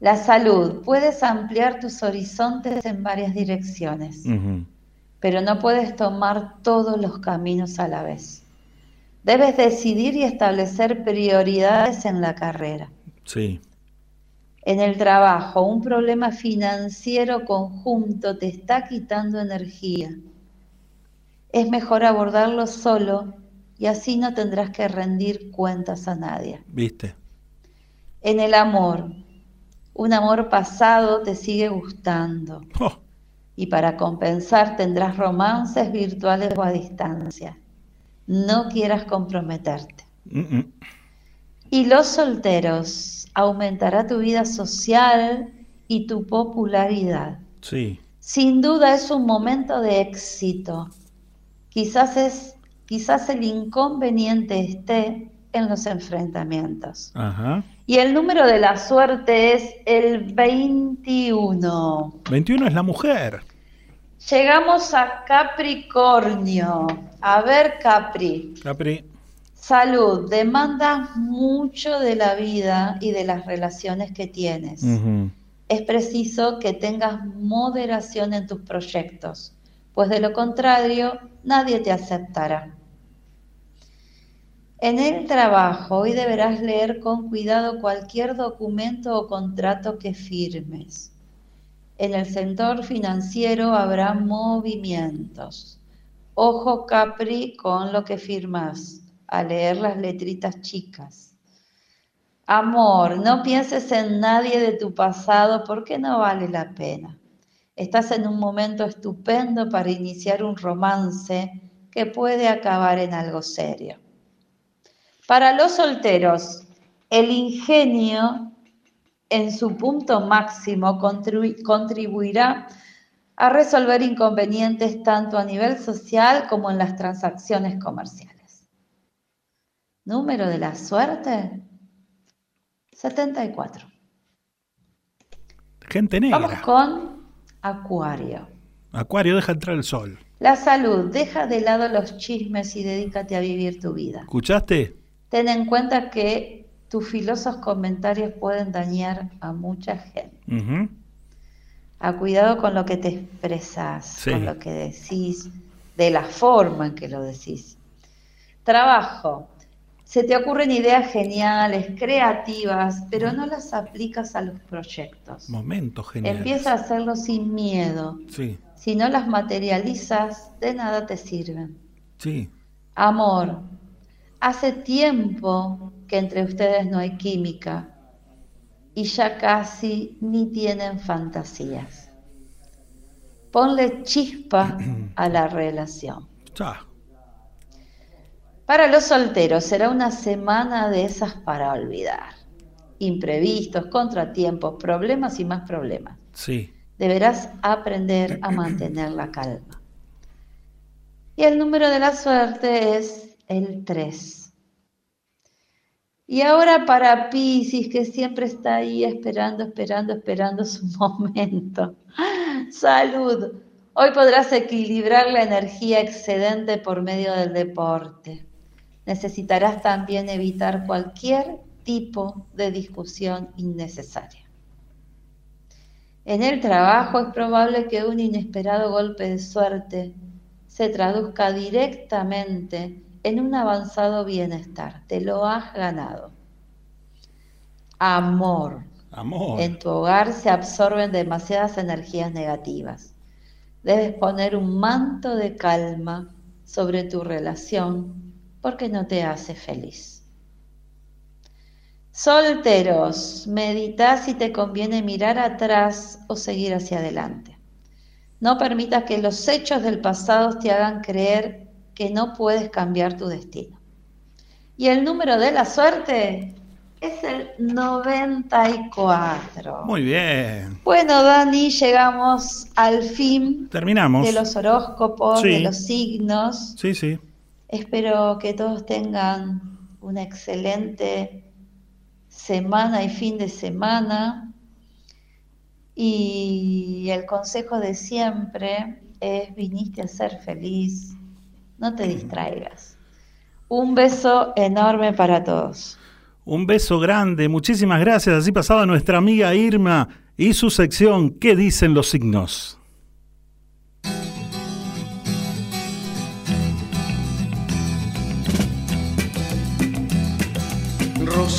La salud. Puedes ampliar tus horizontes en varias direcciones, pero no puedes tomar todos los caminos a la vez. Debes decidir y establecer prioridades en la carrera. Sí. En el trabajo, un problema financiero conjunto te está quitando energía. Es mejor abordarlo solo y así no tendrás que rendir cuentas a nadie. ¿Viste? En el amor, un amor pasado te sigue gustando. Oh. Y para compensar tendrás romances virtuales o a distancia. No quieras comprometerte. Mm, mm. Y los solteros, aumentará tu vida social y tu popularidad. Sí. Sin duda es un momento de éxito. Quizás es, quizás el inconveniente esté en los enfrentamientos. Ajá. Y el número de la suerte es el 21. 21 es la mujer. Llegamos a Capricornio. A ver, Capri. Capri. Salud. Demandas mucho de la vida y de las relaciones que tienes. Es preciso que tengas moderación en tus proyectos, pues de lo contrario nadie te aceptará. En el trabajo hoy deberás leer con cuidado cualquier documento o contrato que firmes. En el sector financiero habrá movimientos. Ojo Capri con lo que firmas, a leer las letritas chicas. Amor, no pienses en nadie de tu pasado porque no vale la pena. Estás en un momento estupendo para iniciar un romance que puede acabar en algo serio. Para los solteros, el ingenio en su punto máximo contribu- contribuirá a resolver inconvenientes tanto a nivel social como en las transacciones comerciales. Número de la suerte, 74. Gente negra. Vamos con Acuario. Acuario, deja entrar el sol. La salud, deja de lado los chismes y dedícate a vivir tu vida. ¿Escuchaste? Ten en cuenta que tus filosos comentarios pueden dañar a mucha gente. Ujú. A cuidado con lo que te expresas, Sí. con lo que decís, de la forma en que lo decís. Trabajo. Se te ocurren ideas geniales, creativas, pero no las aplicas a los proyectos. Momento genial. Empieza a hacerlo sin miedo. Sí, Si no las materializas, de nada te sirven. sí. Amor. Hace tiempo que entre ustedes no hay química y ya casi ni tienen fantasías. Ponle chispa a la relación. Ya. Para los solteros será una semana de esas para olvidar. Imprevistos, contratiempos, problemas y más problemas. Sí. Deberás aprender a mantener la calma. Y el número de la suerte es el 3. Y ahora para Piscis, que siempre está ahí esperando, esperando, esperando su momento. Salud. Hoy podrás equilibrar la energía excedente por medio del deporte. Necesitarás también evitar cualquier tipo de discusión innecesaria. En el trabajo es probable que un inesperado golpe de suerte se traduzca directamente en un avanzado bienestar. Te lo has ganado. Amor. Amor. En tu hogar se absorben demasiadas energías negativas. Debes poner un manto de calma sobre tu relación porque no te hace feliz. Solteros, medita si te conviene mirar atrás o seguir hacia adelante. No permitas que los hechos del pasado te hagan creer que no puedes cambiar tu destino. Y el número de la suerte es el 94. Muy bien. Bueno, Dani, llegamos al fin Terminamos. de los horóscopos, Sí. de los signos. Sí, sí. Espero que todos tengan una excelente semana y fin de semana. Y el consejo de siempre es, viniste a ser feliz, no te distraigas. Un beso enorme para todos. Un beso grande, muchísimas gracias. Así pasaba nuestra amiga Irma y su sección ¿Qué dicen los signos?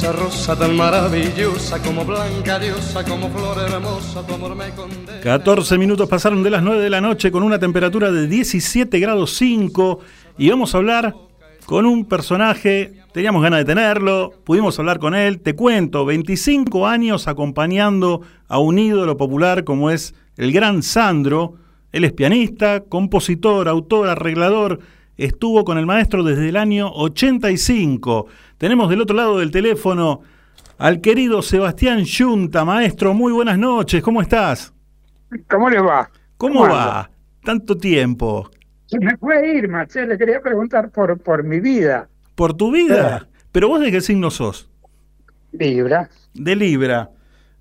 Rosa, rosa tan maravillosa, como blanca diosa, como flor hermosa, tu amor me condena. 14 minutos pasaron de las 9 de la noche con una temperatura de 17 grados 5 y vamos a hablar con un personaje, teníamos ganas de tenerlo, pudimos hablar con él, te cuento, 25 años acompañando a un ídolo popular como es el gran Sandro, él es pianista, compositor, autor, arreglador, estuvo con el maestro desde el año 85. Tenemos del otro lado del teléfono al querido Sebastián Yunta, maestro, muy buenas noches, ¿cómo estás? ¿Cómo le va? ¿Cómo, ¿Cómo va? Tanto tiempo. Se me fue Irma, che, le quería preguntar por, por mi vida. ¿Por tu vida? ¿Pero vos de qué signo sos? Libra. De Libra.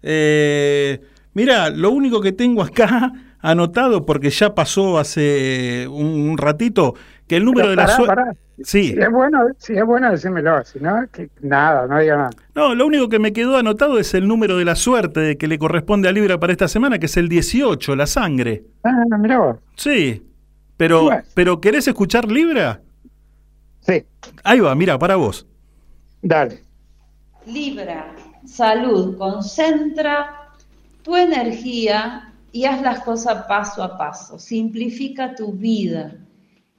Eh, mira, lo único que tengo acá anotado, porque ya pasó hace un ratito, que el número Pero de la suerte... Sí. Si es bueno, si es bueno, decímelo. Si no, que nada, no diga nada. No, lo único que me quedó anotado es el número de la suerte de que le corresponde a Libra para esta semana, que es el 18, la sangre. Ah, mirá vos. Sí. Pero, pero ¿querés escuchar Libra? Sí. Ahí va, mira, para vos. Dale. Libra, salud, concentra tu energía y haz las cosas paso a paso. Simplifica tu vida.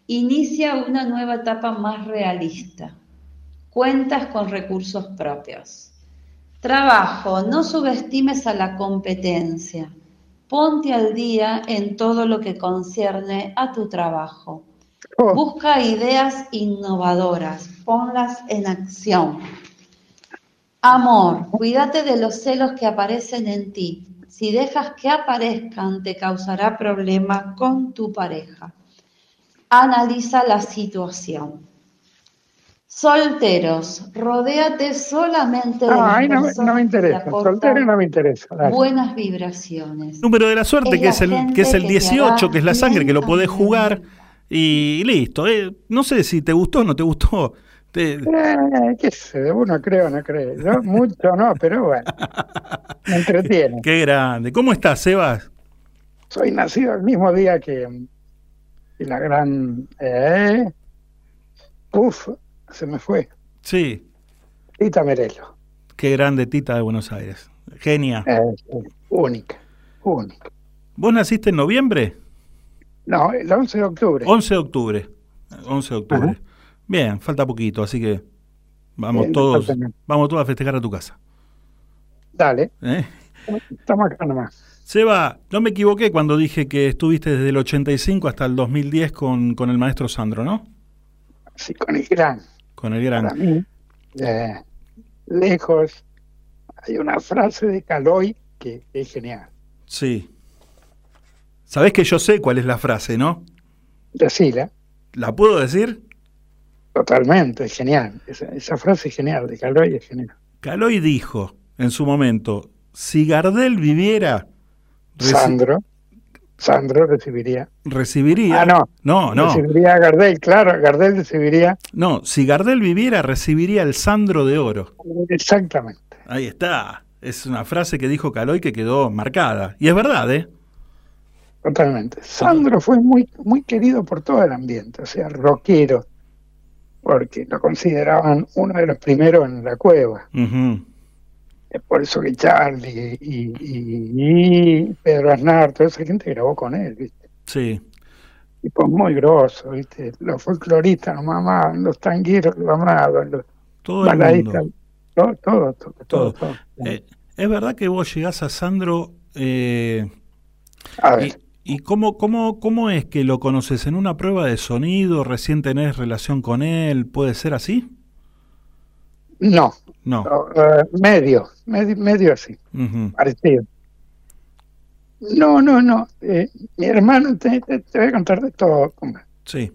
Inicia una nueva etapa más realista. Cuentas con recursos propios. Trabajo, no subestimes a la competencia. Ponte al día en todo lo que concierne a tu trabajo. Busca ideas innovadoras, ponlas en acción. Amor, cuídate de los celos que aparecen en ti. Si dejas que aparezcan, te causará problemas con tu pareja. Analiza la situación. Solteros, rodéate solamente de No, ahí no, no me interesa. aportan Soltero no me interesa. Dale. buenas vibraciones. Número de la suerte, Es que, la es el, que es el que te 18, hará que es la sangre, que lo podés jugar y listo. Eh, no sé si te gustó o no te gustó. Te- Eh, qué sé, uno creo, no cree. Yo mucho no, pero bueno. Me entretiene. Qué grande. ¿Cómo estás, Sebas? Soy nacido el mismo día que, que la gran. Eh, uf, se me fue. Sí, Tita Merelo. qué grande Tita de Buenos Aires. Genia. Eh, única, única. ¿Vos naciste en noviembre? No, el 11 de octubre. 11 de octubre. 11 de octubre. Ajá. Bien, falta poquito, así que vamos Bien, todos, vamos todos a festejar a tu casa. Dale, ¿eh? estamos acá nomás. Seba, no me equivoqué cuando dije que estuviste desde el 85 hasta el 2010 con, con el maestro Sandro, ¿no? Sí, con el gran. Con el gran. Para mí, eh, lejos, hay una frase de Caloy que es genial. Sí. Sabés que yo sé cuál es la frase, ¿no? Decila, ¿La puedo decir? totalmente, es genial. Esa, esa frase es genial, de Caloy es genial. Caloy dijo en su momento, si Gardel viviera, Sandro, Sandro recibiría. recibiría... Ah, no. No, no. Recibiría a Gardel, claro, Gardel recibiría. No, si Gardel viviera, recibiría el Sandro de Oro. Exactamente. Ahí está. Es una frase que dijo Caloy que quedó marcada. Y es verdad, ¿eh? Totalmente. Sandro fue muy, muy querido por todo el ambiente, o sea, rockero, porque lo consideraban uno de los primeros en la cueva. Por eso que Charlie y, y- y Pedro Aznar, toda esa gente grabó con él, ¿viste? Sí. Tipo muy grosso, ¿viste? Los folcloristas lo mamaban, los tangueros lo amaban, los Todo el baladistas, mundo. todo, todo, todo, Todo. todo, todo. Eh, ¿Es verdad que vos llegás a Sandro eh, A ver. y, y cómo, cómo, cómo es que lo conoces? ¿En una prueba de sonido? ¿Recién tenés relación con él? ¿Puede ser así? No, No. eh, medio, medio, medio así. Ujú. parecido. No, no, no. eh, mi hermano, te, te- te voy a contar de todo. Sí.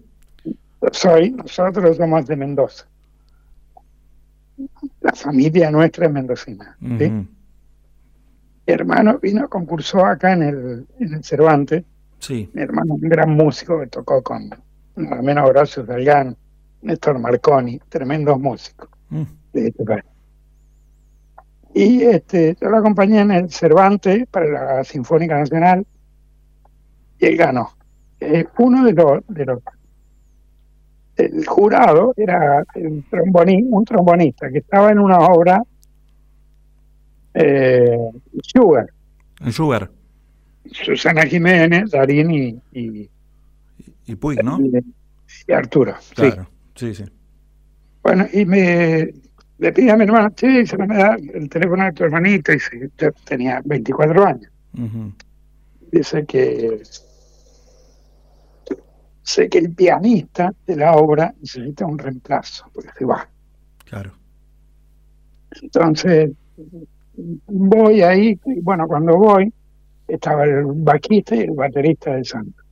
Soy, nosotros somos de Mendoza. La familia nuestra es mendocina. ¿sí? Mi hermano vino, concursó acá en el, en el Cervantes. Sí. Mi hermano es un gran músico que tocó con nada menos Horacio Salgán, Néstor Marconi, tremendos músicos Mm. De este país. Y este, yo lo acompañé en el Cervantes para la Sinfónica Nacional y él ganó. Eh, uno de los, de los el jurado era el tromboni- un trombonista que estaba en una obra eh, Sugar, En Sugar. Susana Jiménez, Darín y, y, Y Puig, ¿no? y- y Arturo. sí. Claro. Sí, sí. Bueno, y me le pide a mi hermano, sí, se me da el teléfono de tu hermanito, y sí, yo tenía 24 años. Dice que sé que el pianista de la obra necesita un reemplazo, porque se va. Claro. Entonces, voy ahí, y bueno, cuando voy, estaba el bajista y el baterista de Santo.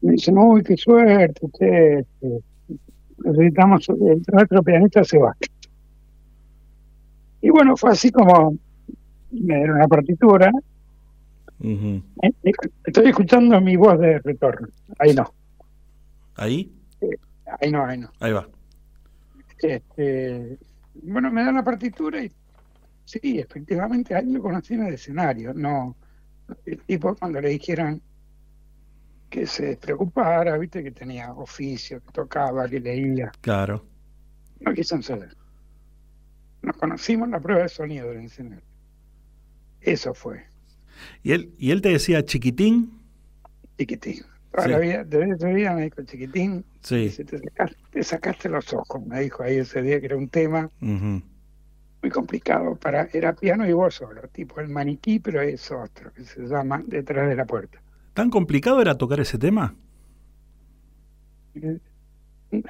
Me dicen, uy, qué suerte, usted, este, necesitamos, nuestro pianista se va. Y bueno, fue así como me dieron la partitura. Eh, eh, Estoy escuchando mi voz de retorno. Ahí no, ¿Ahí? ahí no, ahí no. Ahí va. Este, bueno, me dan la partitura y sí, efectivamente, ahí lo conocí en el escenario. No, el tipo cuando le dijeron que se despreocupara, viste que tenía oficio, que tocaba, que leía, Claro. no quiso saber. Nos conocimos en la prueba de sonido del escenario. Eso fue, ¿Y él, y él te decía chiquitín? chiquitín. Toda Sí. la vida, desde ese día me dijo chiquitín, Sí. dice, te, sacaste, te sacaste los ojos, me dijo ahí ese día que era un tema muy complicado para era piano y voz solo tipo el maniquí pero es otro que se llama detrás de la puerta ¿Tan complicado era tocar ese tema? Eh,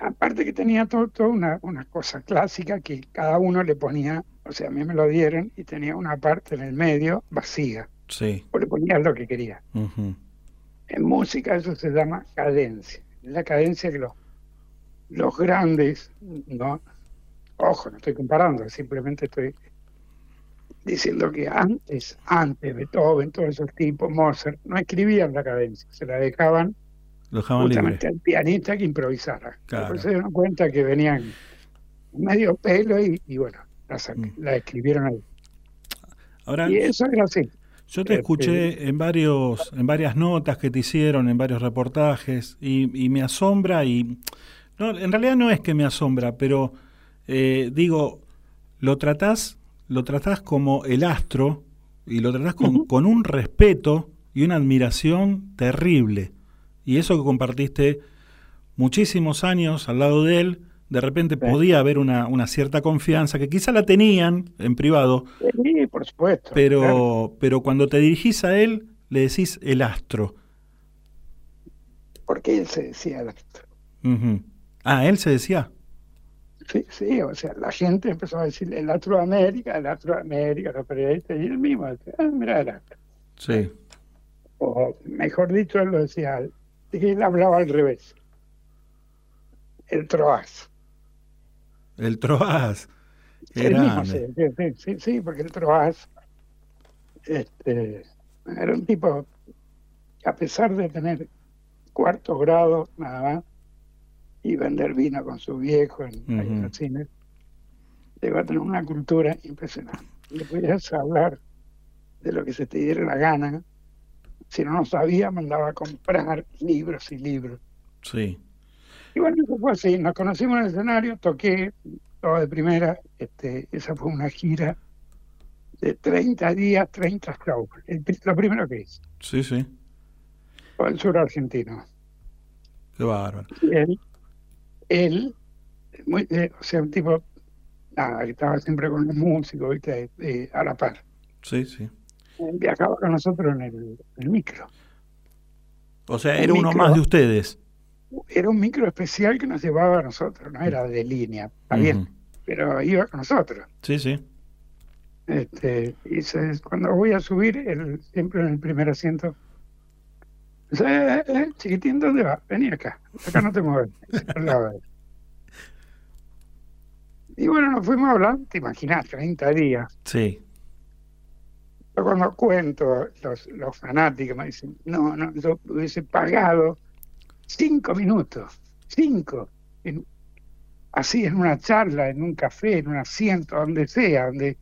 aparte que tenía todo, todo una, una cosa clásica que cada uno le ponía o sea a mí me lo dieron y tenía una parte en el medio vacía Sí. o le ponías lo que quería en música eso se llama cadencia la cadencia que los los grandes no ojo no estoy comparando simplemente estoy diciendo que antes, antes Beethoven, todos esos tipos, Mozart, no escribían la cadencia, se la dejaban Lo dejaban libre. justamente al pianista que improvisara. Claro. Se dieron cuenta que venían medio pelo y, y bueno, la, sac- la escribieron ahí. Mm. Ahora, Y eso era así. Yo te Este, escuché en varios, en varias notas que te hicieron, en varios reportajes, y, y me asombra y No, en realidad no es que me asombra, pero eh, digo, lo tratás, lo tratás como el astro y lo tratás con, con un respeto y una admiración terrible. Y eso que compartiste muchísimos años al lado de él, de repente podía haber una, una cierta confianza, que quizá la tenían en privado, Sí, por supuesto. pero, claro. pero cuando te dirigís a él, le decís el astro. Porque él se decía el astro. Ah, él se decía. Sí, sí, o sea, la gente empezó a decir el astro América, el astro América, los periodistas, y él mismo decía, ah, mira el astro. Sí. O mejor dicho, él lo decía, él hablaba al revés. El Troas. El Troas. Él mismo sí, sí, sí, sí, porque el Troas este, era un tipo a pesar de tener cuarto grado nada más y vender vino con su viejo en, ahí en Ujú. el cine, llegó a tener una cultura impresionante. Le podías hablar de lo que se te diera la gana. Si no lo sabía, mandaba a comprar libros y libros. Sí. Y bueno, eso fue así. Nos conocimos en el escenario, toqué todo de primera. Este, esa fue una gira de 30 días, 30 shows. El lo primero que hice, Sí, sí. por el sur argentino. Qué bárbaro. Él, muy, eh, o sea, un tipo, nada, que estaba siempre con los músicos, ¿viste? Eh, a la par. Sí, sí. Eh, Viajaba con nosotros en el, el micro. O sea, El era uno más de ustedes. Era un micro especial que nos llevaba a nosotros, no era de línea, está bien, pero iba con nosotros. Sí, sí. Este, y se- cuando voy a subir, él, siempre en el primer asiento, eh, eh, chiquitín, ¿dónde va? Vení acá, acá no te mueves. Y bueno, nos fuimos hablando, te imaginas, 30 días. Sí. Yo cuando cuento, los, los fanáticos me dicen, no, no, yo hubiese pagado cinco minutos, cinco, en- así en una charla, en un café, en un asiento, donde sea, donde,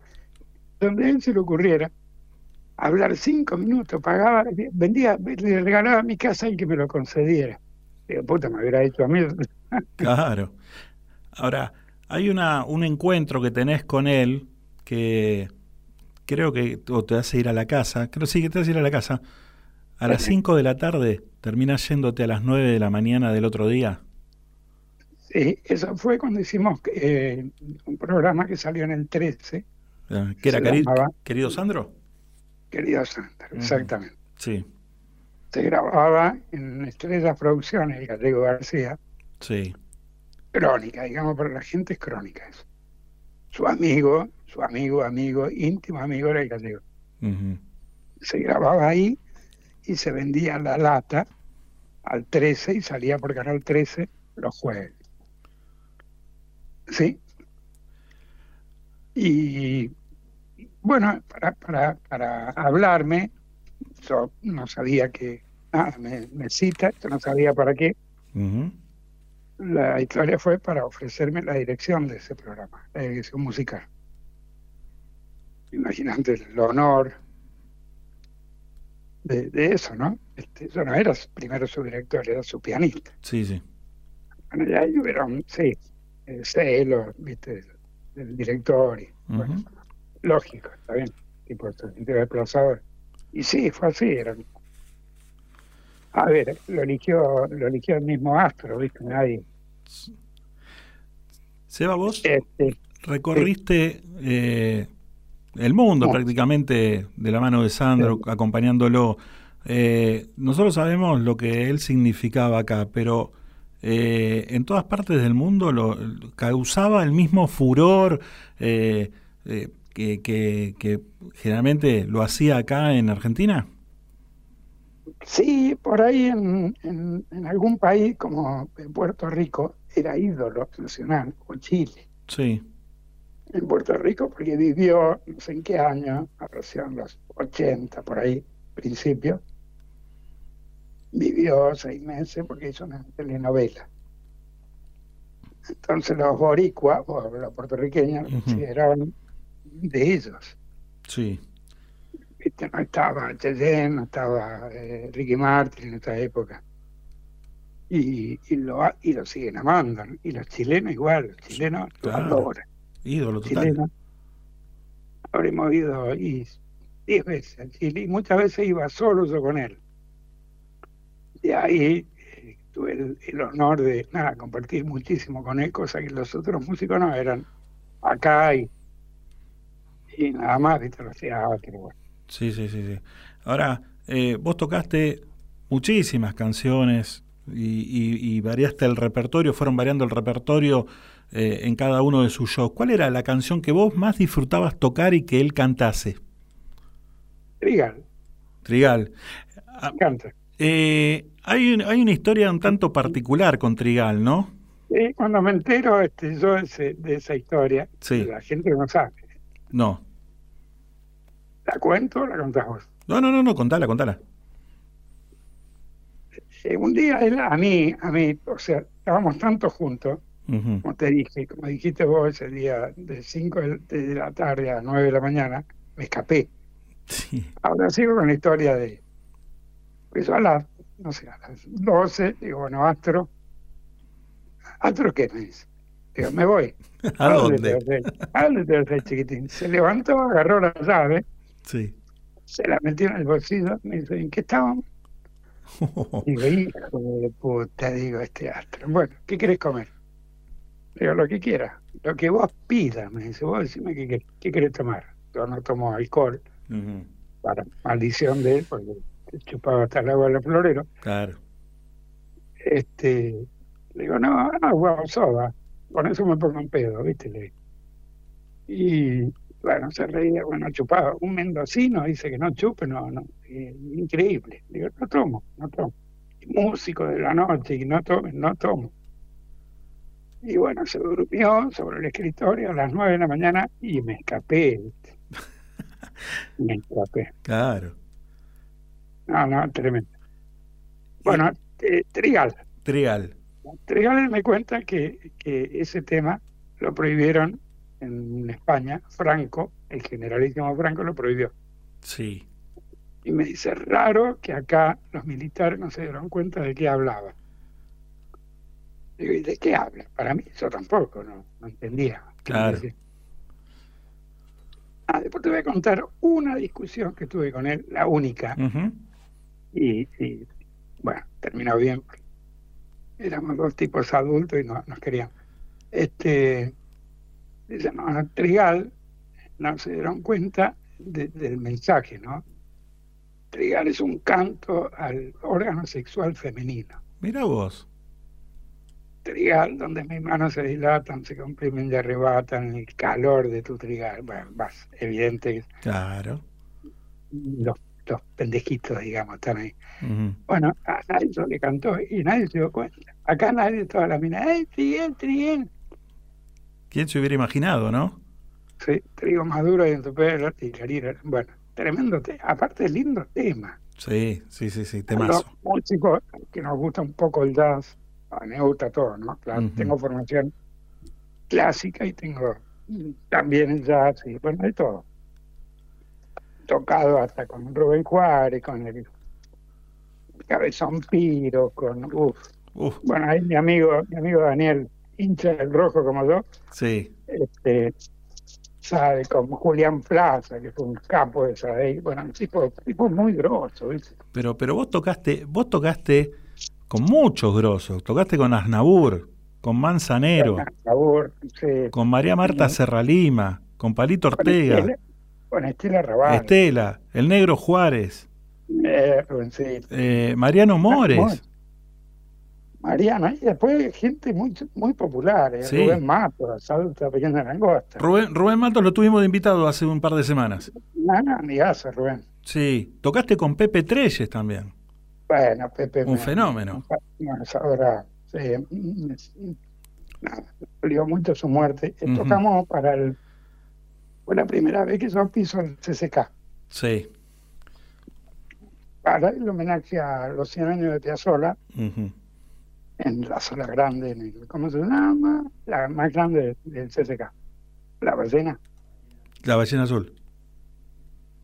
donde a él se le ocurriera, hablar cinco minutos, pagaba, vendía, le regalaba mi casa y que me lo concediera. Digo, puta, me hubiera hecho a mí. Claro. Ahora, hay una, un encuentro que tenés con él que creo que o te hace ir a la casa. Creo sí que te hace ir a la casa. A las 5 de la tarde terminas yéndote a las 9 de la mañana del otro día. Sí, eso fue cuando hicimos eh, un programa que salió en el 13, Ah, ¿Qué era, llamaba- querido Sandro? Querido Sandra, exactamente. Sí, se grababa en Estrellas Producciones, el Gallego García, sí. crónica, digamos, para la gente es crónica eso. Su amigo, su amigo, amigo, íntimo amigo era el Gallego. Se grababa ahí y se vendía la lata al 13 y salía por Canal 13 los jueves. ¿Sí? Y bueno, para, para, para hablarme, yo no sabía que, nada, me, me cita, yo no sabía para qué. La historia fue para ofrecerme la dirección de ese programa, la dirección musical. Imagínate el honor de, de eso, ¿no? Este, yo no era primero su director, era su pianista. Sí, sí. Bueno, ya ahí hubieron, sí, eh, celos, viste, del, del director, y, bueno, lógico, está bien, tipo, se sintió desplazado. Y sí, fue así, era. A ver, lo eligió, lo eligió el mismo Astro, viste, nadie. Seba, vos Este, recorriste eh, el mundo No. prácticamente de la mano de Sandro, acompañándolo. Eh, nosotros sabemos lo que él significaba acá, pero eh, en todas partes del mundo lo, causaba el mismo furor eh, que, que- que generalmente lo hacía acá en Argentina. Sí, por ahí en, en, en algún país como en Puerto Rico era ídolo nacional, o Chile. Sí, En Puerto Rico porque vivió, no sé en qué año, en los 80 por ahí, principio. Vivió seis meses porque hizo una telenovela. Entonces los boricuas, o los puertorriqueños, lo Ujú. consideraban de ellos. sí. ¿Viste? No estaba Cheyenne, no estaba eh, Ricky Martin en esta época. y, y lo, y lo siguen amando. ¿no? Y los chilenos igual, los chilenos lo Claro. adoran. Ídolo total. Chilenos, habremos ido y 10 veces a Chile y muchas veces iba solo yo con él. Y ahí eh, tuve el, el honor de nada, compartir muchísimo con él, cosa que los otros músicos no eran acá y, y nada más, viste, lo hacía bueno. Sí, sí, sí, sí. Ahora, eh, vos tocaste muchísimas canciones y, y- y variaste el repertorio, fueron variando el repertorio eh, en cada uno de sus shows. ¿Cuál era la canción que vos más disfrutabas tocar y que él cantase? Trigal, Trigal. me encanta. Eh, hay, un- hay una historia un tanto particular con Trigal, ¿no? Y cuando me entero este, yo de, ese- de esa historia, Sí. la gente no sabe. No. ¿La cuento o la contás vos? No, no, no, no, contala, contala. Eh, un día él, a mí, a mí, o sea, estábamos tanto juntos, como te dije, como dijiste vos ese día, de 5 de, la tarde a 9 de la mañana, me escapé. Ahora sigo con la historia de. Pues a las, no sé, a las 12, digo, bueno, Astro. ¿Astro qué me dice? Digo, me voy. ¿A dónde? te a dónde te vas a ir, chiquitín? Se levantó, agarró la llave, Sí. se la metió en el bolsillo, me dice, ¿en qué estábamos? Digo, hijo de puta, digo, este astro. Bueno, ¿qué querés comer? Digo, lo que quieras, lo que vos pidas, me dice, vos decime qué, querés- qué querés tomar. Yo no tomo alcohol, Ujú. para maldición de él, porque chupaba hasta el agua del florero. Claro. Este, le digo, no, agua o soda, con eso me pongo en pedo, ¿viste? Le. Y bueno, se reía, bueno, chupaba. Un mendocino dice que no chupe, no, no, eh, increíble. Digo, no tomo, no tomo. Músico de la noche y no tomo, no tomo. Y bueno, se durmió sobre el escritorio a las nueve de la mañana y me escapé, ¿viste? Me escapé. Claro. No, no, tremendo. Bueno, eh, Trigal. Trigal. Trigal me cuenta que, que ese tema lo prohibieron en España. Franco, el generalísimo Franco, lo prohibió. Sí. Y me dice, raro que acá los militares no se dieron cuenta de qué hablaba. Digo, ¿y de qué habla? Para mí, yo tampoco, no, no entendía. Claro. Ah, después te voy a contar una discusión que tuve con él, la única. Y, bueno, terminó bien. Éramos dos tipos adultos y no, nos queríamos. Este, no, no, Trigal no se dieron cuenta de- del mensaje, ¿no? Trigal es un canto al órgano sexual femenino. Mira vos. Trigal, donde mis manos se dilatan, se comprimen y arrebatan el calor de tu trigal. Bueno, más evidente, que Claro. los, los pendejitos, digamos, están ahí. Bueno, a nadie se le cantó y nadie se dio cuenta. Acá nadie, toda la mina, ¡eh, Triguel, Triguel! ¿Quién se hubiera imaginado, no? Sí, trigo maduro y en tu pelo, tirarira. Bueno, tremendo tema. Aparte, lindo tema. Sí, sí, sí, sí, Los temazo. músicos que nos gusta un poco el jazz, a mí me gusta todo, ¿no? Claro, tengo formación clásica y tengo también el jazz y bueno, de todo. Tocado hasta con Rubén Juárez, con el Cabezón Piro, con uf. Uf. Bueno, ahí mi amigo, mi amigo Daniel, hincha del rojo como yo, Sí. este, sabe, con Julián Plaza, que fue un capo de esa ahí, bueno, un tipo, tipo muy grosso, ¿viste? Pero, pero vos tocaste, vos tocaste con muchos grosos. Tocaste con Asnabur, con Manzanero, Sabor, sí. con María Marta Serralima, con Palito Ortega, con Estela Raval, Estela, el Negro Juárez, eh, Rubencito, eh, Mariano Mores. Mores. Mariana, y después gente muy, muy popular, eh, Sí. Rubén Mato, Salta Pequeña Langosta. Rubén, Rubén Matos lo tuvimos de invitado hace un par de semanas. Nada, ni hace, Rubén. Sí, tocaste con Pepe Treyes también. Bueno, Pepe. Un me- fenómeno. Ahora, sí, mm, mm, dolió mucho su muerte. Tocamos para el. Fue la primera vez que yo piso el CCK. Sí. Para el homenaje a los 100 años de Piazzolla, Ujú. en la sala grande, en el, ¿cómo se llama? La más grande del CCK. La ballena, La ballena azul.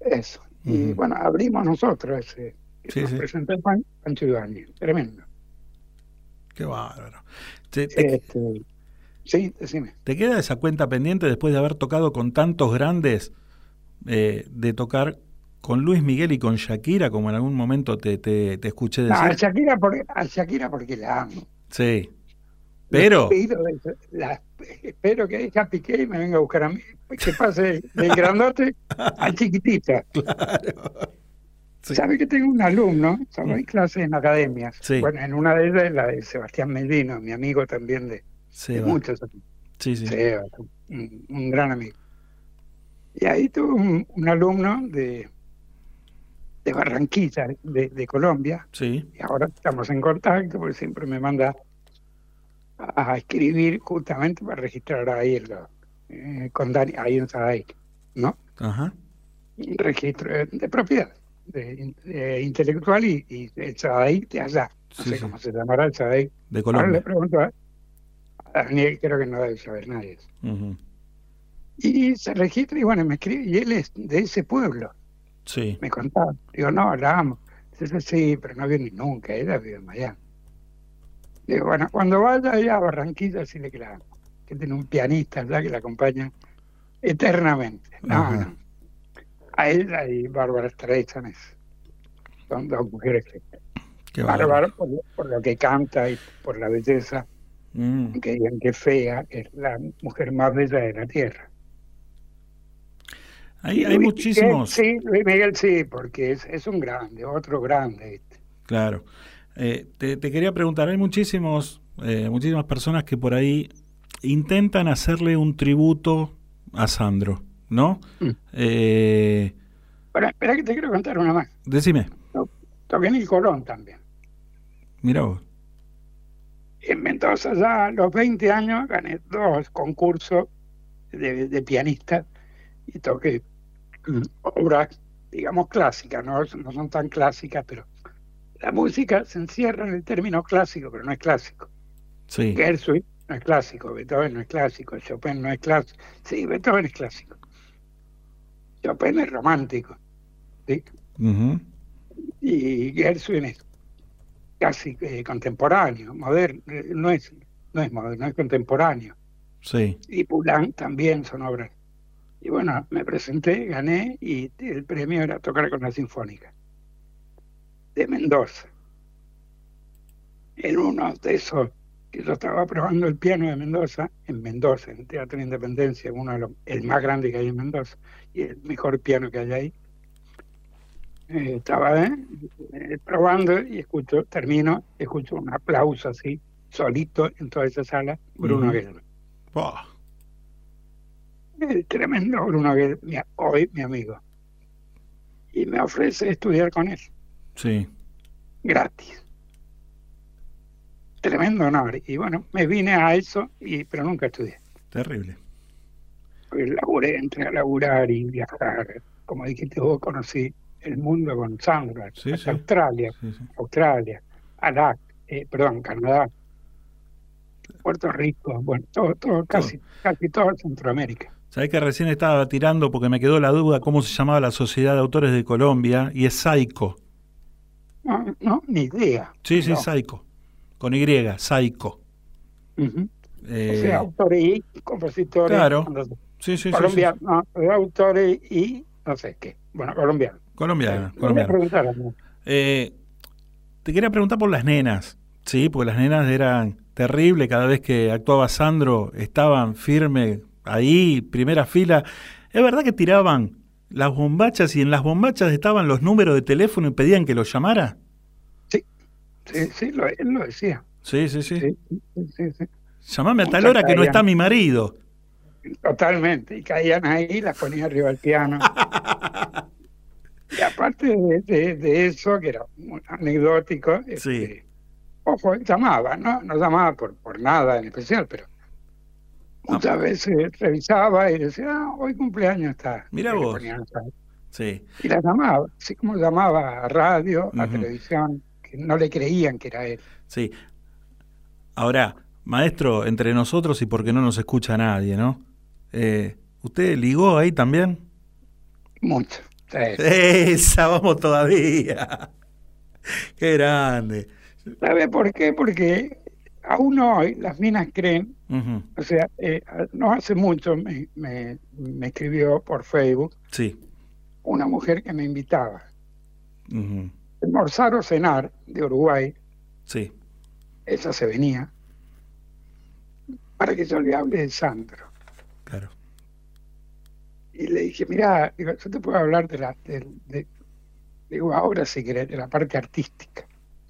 eso. Y bueno, abrimos nosotros ese. Sí, nos sí. presentó Pan, Pancho Ibáñez. Tremendo. Qué bárbaro. Te, te- Este, sí, decime. ¿te queda esa cuenta pendiente después de haber tocado con tantos grandes, eh, de tocar con Luis Miguel y con Shakira, como en algún momento te, te, te escuché No, a decir? Shakira, por- a Shakira porque la amo. Sí. Pero, la- espero que ella pique y me venga a buscar a mí. Que pase del grandote al chiquitita. Sabe que tengo un alumno, solo hay clases en academias. Sí. Bueno, en una de ellas es la de Sebastián Melvino, mi amigo también de, de muchos. Sí, sí. Seba, un, un gran amigo. Y ahí tuve un, un alumno de, de Barranquilla, de, de Colombia, Sí. y ahora estamos en contacto porque siempre me manda a, a escribir justamente para registrar ahí en lo- eh, con Dani, ahí en Sadaic, ¿no? Ajá. Un registro de, de propiedad de, de intelectual y, y el Sadaic de allá. No Sí, sé sí. cómo se llamará el Sadaic. De Ahora le Colombia. pregunto a, a Daniel, creo que no debe saber nadie. Y se registra y bueno, me escribe, y él es de ese pueblo. Sí. Me contaba. Digo, no, la amo. Dice, sí, pero no viene nunca, ella vive en Miami. Digo, bueno, cuando vaya allá a Barranquilla, decirle que la amo. Que tiene un pianista allá que la acompaña eternamente. No, no. A ella y Bárbara Streisand es- son dos mujeres que... Bárbara por, por lo que canta y por la belleza, Mm. que digan que fea, es la mujer más bella de la tierra. Hay, hay Luis muchísimos. Sí, Luis Miguel sí, porque es, es un grande, otro grande. ¿viste? Claro. Eh, te, te quería preguntar, hay muchísimos, eh, muchísimas personas que por ahí intentan hacerle un tributo a Sandro, ¿no? Mm. Eh, espera que te quiero contar una más. decime, en el Colón también. mira vos. En Mendoza ya a los 20 años gané dos concursos de, de pianista y toqué mm, obras, digamos, clásicas, ¿no? no son tan clásicas, pero la música se encierra en el término clásico, pero no es clásico. Sí. Gershwin no es clásico, Beethoven no es clásico, Chopin no es clásico. Sí, Beethoven es clásico. Chopin es romántico. ¿sí? Y Gershwin es casi eh, contemporáneo, moderno, eh, no es, no es moderno, es contemporáneo. Sí. Y Poulenc también son obras. Y bueno, me presenté, gané y el premio era tocar con la Sinfónica de Mendoza. En uno de esos que yo estaba probando el piano de Mendoza, en Mendoza, en el Teatro de Independencia, uno de los, el más grande que hay en Mendoza, y el mejor piano que hay ahí. Eh, estaba eh, eh, probando y escucho, termino, escucho un aplauso así, solito en toda esa sala, Bruno Ujú. Guerra. Buah. El tremendo Bruno Guerra, mi- hoy mi amigo. Y me ofrece estudiar con él, Sí. gratis. Tremendo honor. Y bueno, me vine a eso, y, pero nunca estudié. Terrible. Porque laburé, entré a laburar y viajar. Como dijiste vos, conocí el mundo con Sandra, Sí, hasta sí. Australia, Sí. Australia, eh, perdón, Canadá, Puerto Rico, bueno, todo, todo, casi, casi todo Centroamérica. Sabés que recién estaba tirando porque me quedó la duda cómo se llamaba la Sociedad de Autores de Colombia y es Saico. No, no, ni idea. Sí, sí, No. Saico. Con Y, Saico. Ujú. Eh, o sea, autores y compositores. claro. no sé, sí, sí, no, autores y no sé qué. Bueno, colombiano. Colombiana, colombiana. Eh, te quería preguntar por las nenas, sí, porque las nenas eran terribles, cada vez que actuaba Sandro estaban firmes ahí, primera fila. ¿Es verdad que tiraban las bombachas y en las bombachas estaban los números de teléfono y pedían que los llamara? Sí, sí, lo, él lo decía. Sí, sí, sí. Sí, sí, sí, sí. Llamame a tal hora que no está mi marido. Totalmente. Y caían ahí, las ponía arriba del piano. y aparte de, de- de eso, que era muy anecdótico, este, ojo, él llamaba, ¿no? No llamaba por, por nada en especial, pero muchas veces revisaba y decía, ah, hoy cumpleaños está. Mira vos. Sí. Y la llamaba, así como llamaba a radio, a televisión, que no le creían que era él. Sí. Ahora, maestro, entre nosotros y porque no nos escucha nadie, ¿no? Eh, ¿Usted ligó ahí también? Mucho. Esa, vamos todavía. Qué grande. ¿Sabe por qué? Porque aún hoy las minas creen, o sea, eh, no hace mucho me, me, me escribió por Facebook Sí. una mujer que me invitaba Ujú. a almorzar o cenar de Uruguay, Sí. ella se venía, para que yo le hable de Sandro. Y le dije, mira, digo, yo te puedo hablar de la, de, de- digo, ahora si querés, de la parte artística.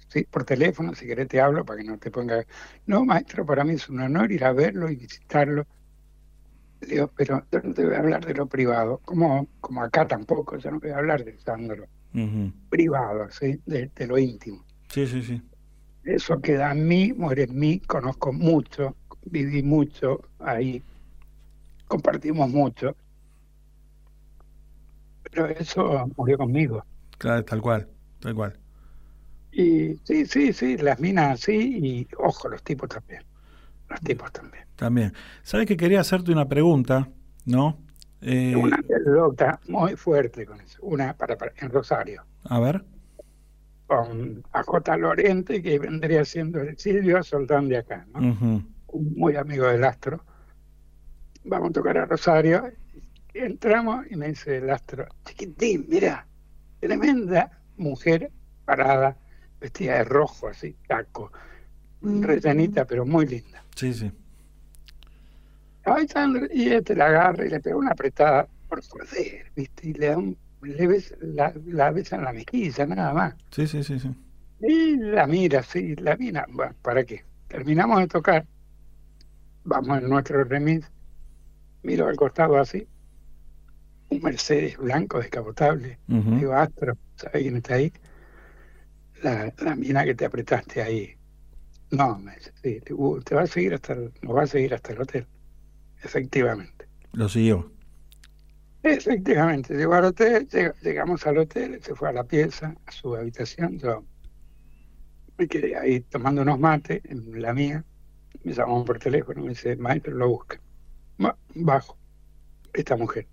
Sí, por teléfono, si querés te hablo para que no te ponga. No, maestro, para mí es un honor ir a verlo y visitarlo. Le Digo, pero yo no te voy a hablar de lo privado, como, como acá tampoco, yo no voy a hablar de Sandro privado, ¿sí? de, de lo íntimo. Sí, sí, sí. Eso queda en mí, muere en mí, conozco mucho, viví mucho ahí, compartimos mucho, pero eso murió conmigo. Claro, tal cual, tal cual. Y sí, sí, sí, las minas sí, y ojo, los tipos también, los tipos también. También. ¿Sabes que quería hacerte una pregunta, no? Eh, Una anécdota muy fuerte con eso, una para, para- en Rosario, a ver. con AJ Lorente, que vendría siendo el Silvio Soldán de acá, ¿no? Un muy amigo del astro. Vamos a tocar a Rosario. Entramos y me dice el astro, chiquitín, mira, tremenda mujer parada, vestida de rojo, así, taco, rellenita, pero muy linda. Sí, sí. Ay, Sandra, y este la agarra y le pega una apretada por joder, ¿viste? Y le da un, le besa, la, la besa en la mejilla, nada más. Sí, sí, sí, sí. Y la mira, sí, la mira. Bueno, ¿para qué? Terminamos de tocar, vamos en nuestro remis, miro al costado así, un Mercedes blanco descapotable. Digo, Astro, ¿sabes quién está ahí? La, la mina que te apretaste ahí. No, me dice, sí, te, uh, te va a seguir hasta el, nos va a seguir hasta el hotel. Efectivamente. Lo siguió. Efectivamente, llegó al hotel, lleg- llegamos al hotel, se fue a la pieza, a su habitación, yo me quedé ahí tomando unos mates en la mía, me llamaron por teléfono, me dice, maestro, lo busca. Bajo, esta mujer.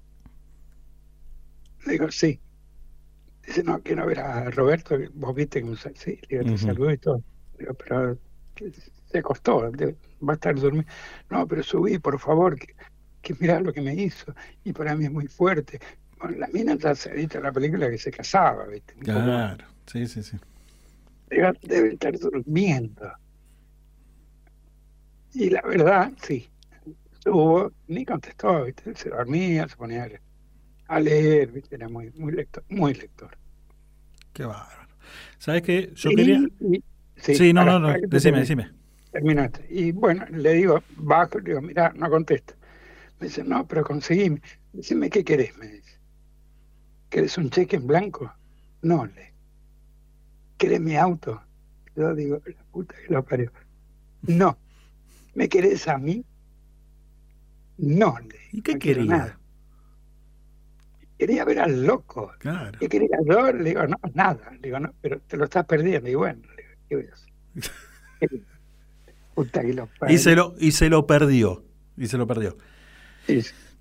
Le digo, sí. Dice, no, quiero ver a Roberto, vos viste que sí, le digo, te saludó y todo. Le digo, pero se acostó, va a estar durmiendo. No, pero subí, por favor, que, que mirá lo que me hizo. Y para mí es muy fuerte. Bueno, la mina ya se en la película que se casaba, ¿viste? Claro. Sí, sí, sí. Digo, debe estar durmiendo. Y la verdad, sí. Estuvo, ni contestó, ¿viste? Se dormía, se ponía a- leer, ¿viste? Era muy, muy lector. Muy lector. Qué bárbaro. ¿Sabes qué? Yo Y- quería. y- Sí, no, no, no. Decime, decime. Terminaste. Y bueno, le digo, bajo, le digo, mira, no contesta. Me dice, no, pero conseguime. Decime, ¿qué querés? Me dice. ¿Querés un cheque en blanco? No, le. ¿Querés mi auto? Yo digo, la puta que lo parió. No. ¿Me querés a mí? No, le. ¿Y qué no quiero quería? nada. Quería ver al loco. Claro. ¿Qué quería yo? Le digo, no, nada. Le digo, no, pero te lo estás perdiendo. Y bueno, le digo, ¿qué voy a hacer? Puta que lo parió. Y se lo, y se lo perdió. Y se lo perdió.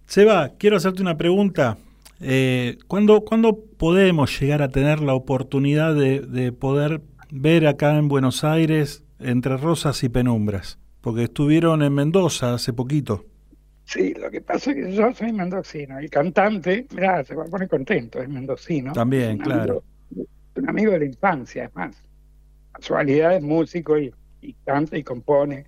Seba, quiero hacerte una pregunta. Eh, ¿cuándo, cuándo podemos llegar a tener la oportunidad de, de poder ver acá en Buenos Aires entre rosas y penumbras? Porque estuvieron en Mendoza hace poquito. Sí, lo que pasa es que yo soy mendocino. El cantante, mirá, se va a poner contento, es mendocino. También, Un claro. amigo- un amigo de la infancia, es más. Casualidad es músico y, y canta y compone.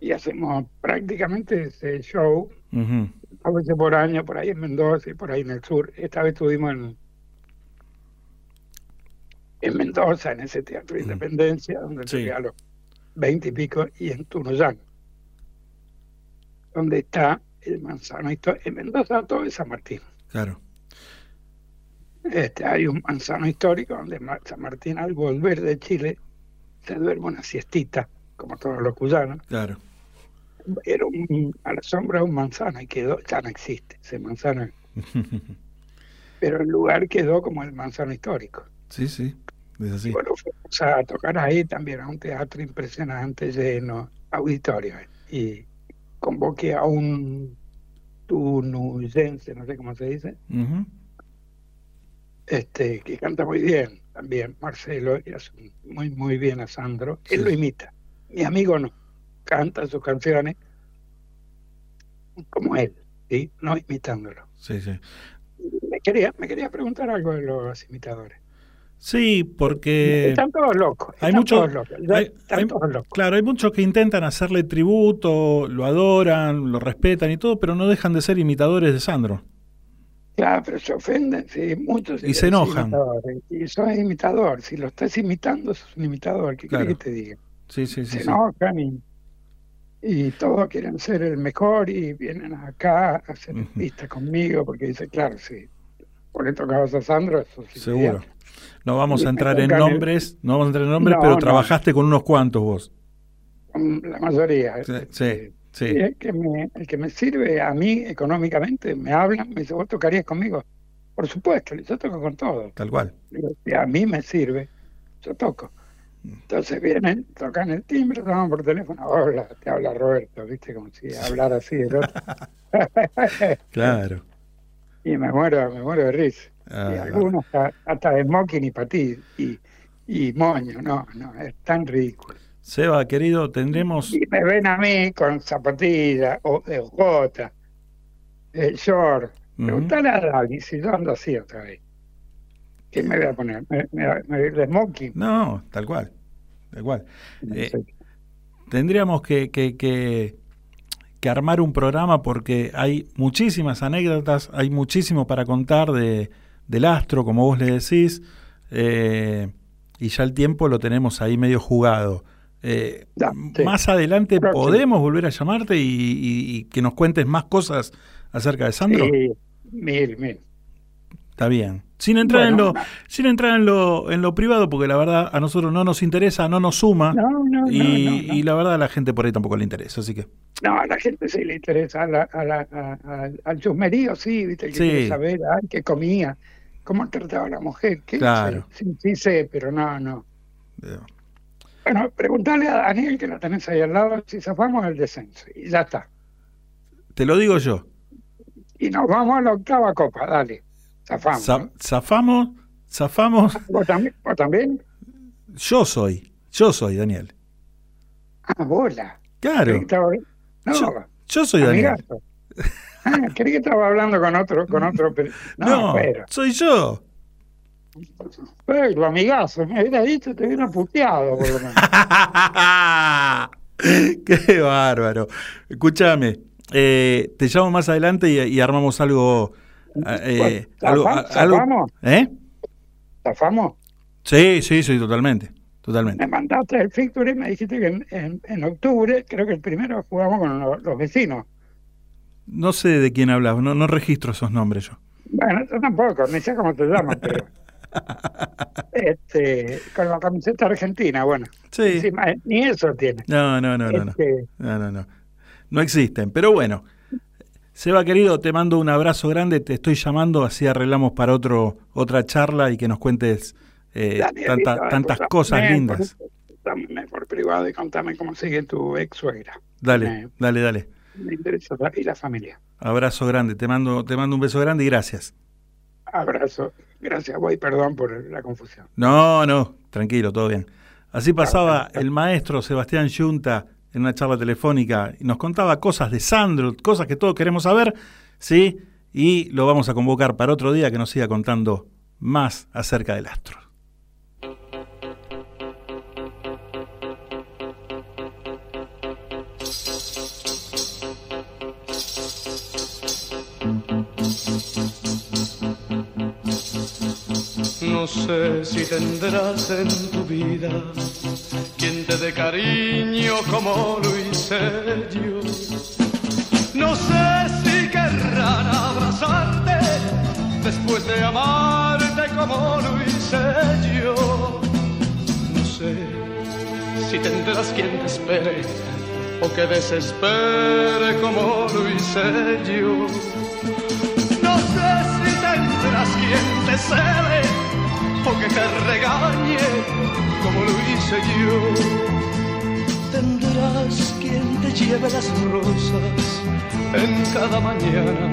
Y hacemos prácticamente ese show, Ujú. a veces por año, por ahí en Mendoza y por ahí en el sur. Esta vez estuvimos en, en Mendoza, en ese Teatro de Independencia, donde Sí. llegué a los veinte y pico, y en Tunuyán, donde está el manzano histórico. En Mendoza todo es San Martín. Claro. Este, hay un manzano histórico donde San Martín al volver de Chile se duerme una siestita, como todos los cuyanos. Claro. Era un- a la sombra de un manzano y quedó, ya no existe ese manzano, pero el lugar quedó como el manzano histórico. sí, sí. Es así. Bueno, fuimos a tocar ahí también a un teatro impresionante, lleno, auditorio. Y convoqué a un tunuyense, no sé cómo se dice, este que canta muy bien también, Marcelo, y hace muy, muy bien a Sandro. Él lo imita, mi amigo no canta sus canciones como él, ¿sí? no imitándolo. Sí, sí. Me quería, me quería preguntar algo de los imitadores. Sí, porque Están todos locos. hay están muchos, todos locos, hay- todos locos. claro, hay muchos que intentan hacerle tributo, lo adoran, lo respetan y todo, pero no dejan de ser imitadores de Sandro. Claro, pero se ofenden, sí, muchos. Y se enojan. Y sos imitador. Si lo estás imitando, sos un imitador. ¿Qué Claro. querés que te diga? Sí, sí, sí. se sí. enojan y, y todos quieren ser el mejor y vienen acá a hacer pista conmigo porque dice, claro, sí, por le tocabas a Sandro, eso sí. Seguro. No vamos a entrar en nombres, no vamos a entrar en nombres, No, pero no. trabajaste con unos cuantos vos. La mayoría. Sí, este, sí, el, que me, el que me sirve a mí económicamente, me hablan, me dice, ¿vos tocarías conmigo? Por supuesto, yo toco con todo. Tal cual. Si a mí me sirve, yo toco. Entonces vienen, tocan el timbre, llaman por teléfono, hola, te habla Roberto, ¿viste? Como si hablara así el otro. Claro. y me muero, me muero de risa. Ah, y algunos hasta, hasta de smoking y patí y, y moño, no, no, es tan ridículo. Seba, querido, tendremos. Y me ven a mí con zapatillas o de jota, de short. Preguntale a Dani si yo ando así otra vez. ¿Qué me voy a poner? ¿Me, me, me de smoking? No, tal cual. Tal cual. Eh, tendríamos que, que, que, que armar un programa porque hay muchísimas anécdotas, hay muchísimo para contar de, del astro, como vos le decís, eh, y ya el tiempo lo tenemos ahí medio jugado. Eh, Más adelante Próximo. podemos volver a llamarte y, y- y que nos cuentes más cosas acerca de Sandro. Sí, mil, mil. Está bien. Sin entrar en lo, sin entrar en lo, en lo privado, porque la verdad a nosotros no nos interesa, no nos suma. No, no, y, y la verdad a la gente por ahí tampoco le interesa, así que. No, a la gente sí le interesa, a la- a la- a- a- al chusmerío sí, ¿viste? El que Sí. quiere saber, ay, qué comía, cómo trataba a la mujer, ¿qué Claro. Sí, sí sé, pero no, no. Bueno, preguntale a Daniel, que la tenés ahí al lado, si zafamos el descenso, y ya está. Te lo digo yo. Y nos vamos a la octava copa, dale, zafamos. Za- zafamos, zafamos. ¿Vos también? ¿Vos también? Yo soy, yo soy Daniel. Ah, bola. Claro. Estaba- No, Yo, yo soy Daniel. Ah, creí que estaba hablando con otro, con otro, pero no, No, pero. soy yo. Pero, amigazo, me hubiera dicho, te hubiera puteado, por lo menos. Qué bárbaro. Escúchame, eh, te llamo más adelante y, y armamos algo. eh, algo, ¿Zafa- algo- zafamos? ¿Eh? Sí, sí, sí, totalmente. Totalmente. Me mandaste el fixture y me dijiste que en, en- en octubre, creo que el primero jugamos con lo- los vecinos. No sé de quién hablas, no, no registro esos nombres yo. Bueno, yo tampoco, ni sé cómo te llamas, pero. Este, con la camiseta argentina, bueno. Sí. Encima, eh, ni eso tiene. No, no, no, no, no. Este, No, no, no. No existen. Pero bueno. Seba querido, te mando un abrazo grande, te estoy llamando, así arreglamos para otro, otra charla y que nos cuentes eh, tantas cosas lindas. Contame por privado y contame cómo sigue tu ex suegra. Dale, Me, dale, dale. Me interesa y la familia. Abrazo grande, te mando, te mando un beso grande y gracias. Abrazo. Gracias, voy, perdón por la confusión. No, no, tranquilo, todo bien. Así pasaba el maestro Sebastián Yunta en una charla telefónica y nos contaba cosas de Sandro, cosas que todos queremos saber, ¿sí? Y lo vamos a convocar para otro día que nos siga contando más acerca del astro. No sé si tendrás en tu vida quien te dé cariño como lo hice yo. No sé si querrán abrazarte después de amarte como lo hice yo. No sé si tendrás quien te espere o que desespere como lo hice yo. No sé si tendrás quien te cele o que te regañe como lo hice yo. Tendrás quien te lleve las rosas en cada mañana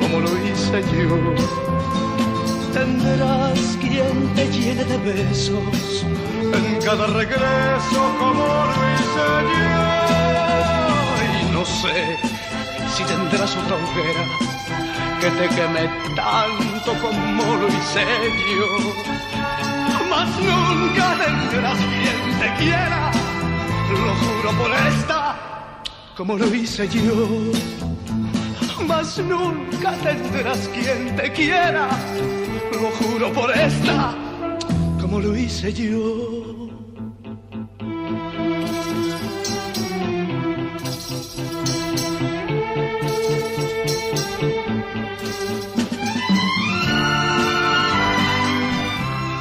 como lo hice yo. tendrás quien te llene de besos en cada regreso como lo hice yo. Y no sé si tendrás otra hoguera que te queme tanto como lo hice yo. Mas nunca tendrás quien te quiera, lo juro por esta, como lo hice yo. Mas nunca tendrás quien te quiera, lo juro por esta, como lo hice yo.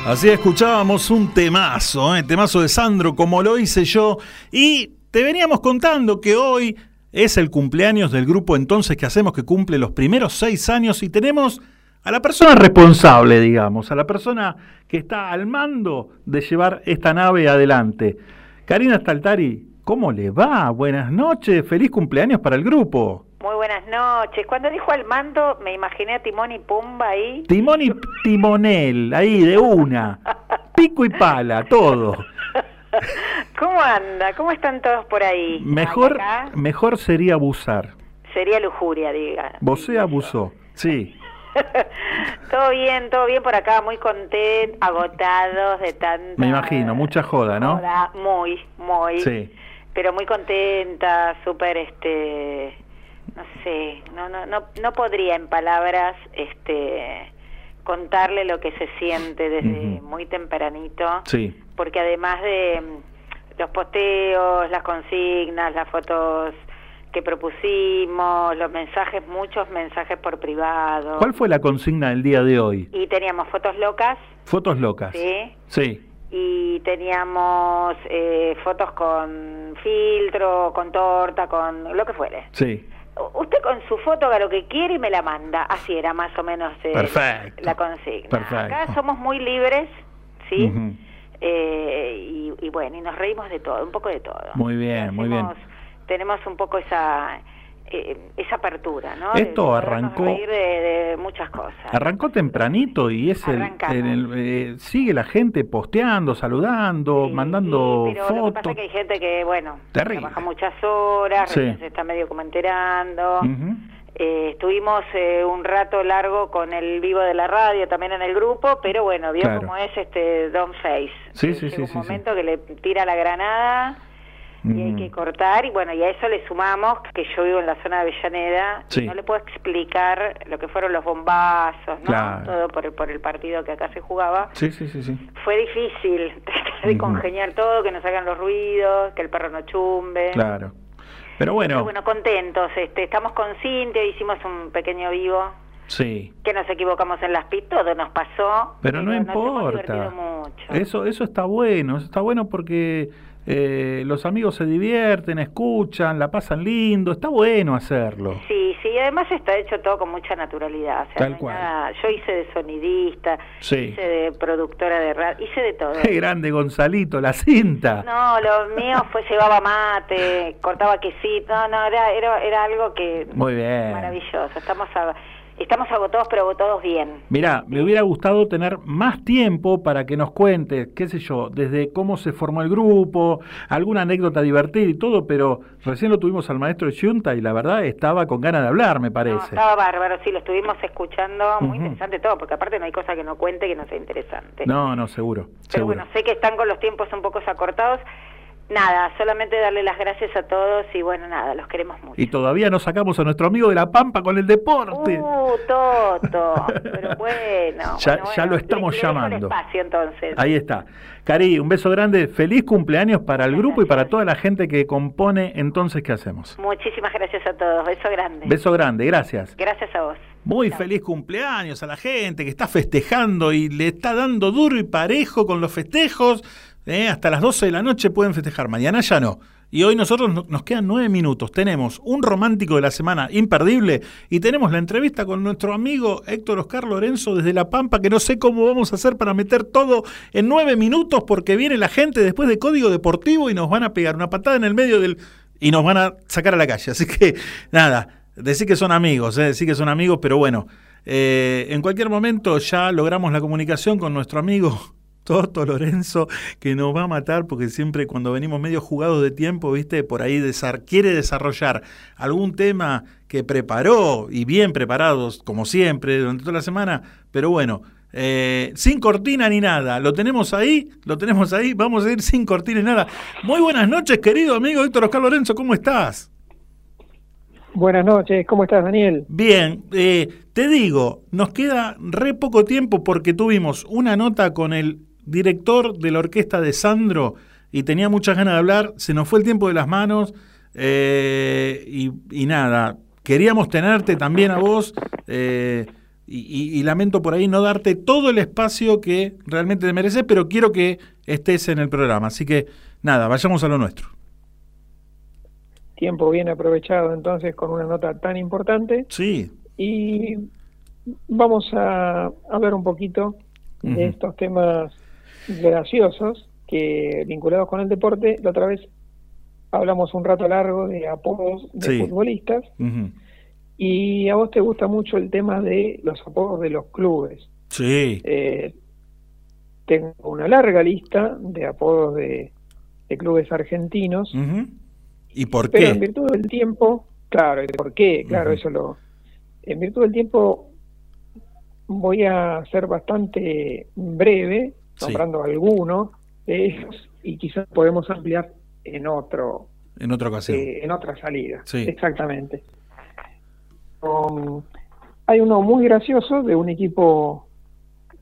Así escuchábamos un temazo, ¿eh? temazo de Sandro, como lo hice yo. Y te veníamos contando que hoy es el cumpleaños del grupo entonces que hacemos que cumple los primeros seis años y tenemos a la persona responsable, digamos, a la persona que está al mando de llevar esta nave adelante. Karina Staltari, ¿cómo le va? Buenas noches, feliz cumpleaños para el grupo. Muy buenas noches. Cuando dijo al mando, me imaginé a Timón y Pumba ahí. Timón y Timonel, ahí de una. Pico y pala, todo. ¿Cómo anda? ¿Cómo están todos por ahí? Mejor, Ay, mejor sería abusar. Sería lujuria, diga. Vos abusó. Sí. todo bien, todo bien por acá, muy contentos, agotados de tanta... Me imagino, mucha joda, ¿no? joda. Muy, muy. Sí. Pero muy contenta, súper, este... No sé, no, no, no, no podría en palabras, este contarle lo que se siente desde muy tempranito Sí. porque además de mm, los posteos, las consignas, las fotos que propusimos, los mensajes, muchos mensajes por privado. ¿Cuál fue la consigna del día de hoy? Y teníamos fotos locas, Fotos locas. ¿sí? Sí. Y teníamos eh, fotos con filtro, con torta, con lo que fuere. Sí. Usted con su foto haga lo que quiere y me la manda. Así era más o menos eh, Perfecto. la consigna. Perfecto. Acá somos muy libres, ¿sí? Eh, y, y bueno, y nos reímos de todo, un poco de todo. Muy bien, muy bien. Tenemos un poco esa eh, esa apertura, ¿no? Esto De arrancó- de, de muchas cosas. Arrancó tempranito y es el, eh, sigue la gente posteando, saludando, mandando Pero lo que pasa fotos. es que hay gente que, bueno, Terrible. trabaja muchas horas, Sí. se está medio como enterando. Ujú. Eh, estuvimos eh, un rato largo con el vivo de la radio también en el grupo, pero bueno, vio Claro. cómo es este Don Face. Sí, sí, Llega sí, un sí, sí. momento que le tira la granada y hay Mm. que cortar y bueno, y a eso le sumamos que yo vivo en la zona de Avellaneda Sí. y no le puedo explicar lo que fueron los bombazos, ¿no? Claro. Todo por el, por el partido que acá se jugaba. Sí, sí, sí, sí. Fue difícil tratar de congeniar todo, que no salgan los ruidos, que el perro no chumbe. Claro. Pero Pero bueno, bueno, contentos. Este, estamos con Cintia, hicimos un pequeño vivo, sí. que nos equivocamos en las pistas, todo nos pasó. Pero no nos hemos importa. divertido mucho. Eso, eso está bueno, eso está bueno porque eh, los amigos se divierten, escuchan, la pasan lindo, está bueno hacerlo. Sí, sí, y además está hecho todo con mucha naturalidad. O sea, Tal no cual. nada- Yo hice de sonidista, Sí. hice de productora de radio, hice de todo. Qué grande Gonzalito, la cinta. No, lo mío fue llevaba mate, cortaba quesito, no, no, era, era, era algo que Muy bien. maravilloso. Estamos a- estamos agotados, pero agotados bien. Mirá, me hubiera gustado tener más tiempo para que nos cuentes, qué sé yo, desde cómo se formó el grupo, alguna anécdota divertida y todo, pero recién lo tuvimos al maestro Yunta y la verdad estaba con ganas de hablar, me No, parece. estaba bárbaro, sí, lo estuvimos escuchando, muy interesante todo, porque aparte no hay cosa que no cuente que no sea interesante. No, no, seguro. Pero seguro. bueno, sé que están con los tiempos un poco acortados. Nada, solamente darle las gracias a todos y bueno, nada, los queremos mucho. Y todavía no sacamos a nuestro amigo de La Pampa con el deporte. Uh, Toto, pero bueno. Ya- bueno, ya lo estamos le- le dejo el llamando. espacio entonces. Ahí está. Cari, un beso grande, feliz cumpleaños para el grupo y para toda la gente que compone entonces qué hacemos. Muchísimas gracias a todos, beso grande. Beso grande, gracias. Gracias a vos. Muy feliz cumpleaños a la gente que está festejando y le está dando duro y parejo con los festejos. ¿Eh? Hasta las 12 de la noche pueden festejar, mañana ya no. Y hoy nosotros no- nos quedan nueve minutos. Tenemos un romántico de la semana imperdible y tenemos la entrevista con nuestro amigo Héctor Oscar Lorenzo desde La Pampa, que no sé cómo vamos a hacer para meter todo en nueve minutos porque viene la gente después de Código Deportivo y nos van a pegar una patada en el medio del... y nos van a sacar a la calle. Así que nada, decir que son amigos, ¿eh? decir que son amigos, pero bueno. Eh, en cualquier momento ya logramos la comunicación con nuestro amigo Toto Lorenzo, que nos va a matar porque siempre cuando venimos medio jugados de tiempo, viste, por ahí desar- quiere desarrollar algún tema que preparó y bien preparados, como siempre, durante toda la semana, pero bueno. eh, sin cortina ni nada, lo tenemos ahí, lo tenemos ahí, vamos a ir sin cortina ni nada. Muy buenas noches, querido amigo Héctor Oscar Lorenzo, ¿cómo estás? Buenas noches, ¿cómo estás, Daniel? Bien, eh, te digo, nos queda re poco tiempo porque tuvimos una nota con el director de la orquesta de Sandro y tenía muchas ganas de hablar, se nos fue el tiempo de las manos eh, y, y nada, queríamos tenerte también a vos eh, y, y- y lamento por ahí no darte todo el espacio que realmente te mereces, pero quiero que estés en el programa, así que nada, vayamos a lo nuestro. Tiempo bien aprovechado entonces con una nota tan importante. Sí. Y vamos a hablar un poquito de estos temas graciosos que vinculados con el deporte. La otra vez hablamos un rato largo de apodos de Sí. futbolistas y a vos te gusta mucho el tema de los apodos de los clubes. Sí. Eh, tengo una larga lista de apodos de, de clubes argentinos. ¿Y por Pero qué? en virtud del tiempo, claro, ¿y por qué? Claro, eso lo. En virtud del tiempo, voy a ser bastante breve, Sí. nombrando algunos de ellos, y quizás podemos ampliar en otro, En otra ocasión. eh, en otra salida. Sí. Exactamente. Um, hay uno muy gracioso de un equipo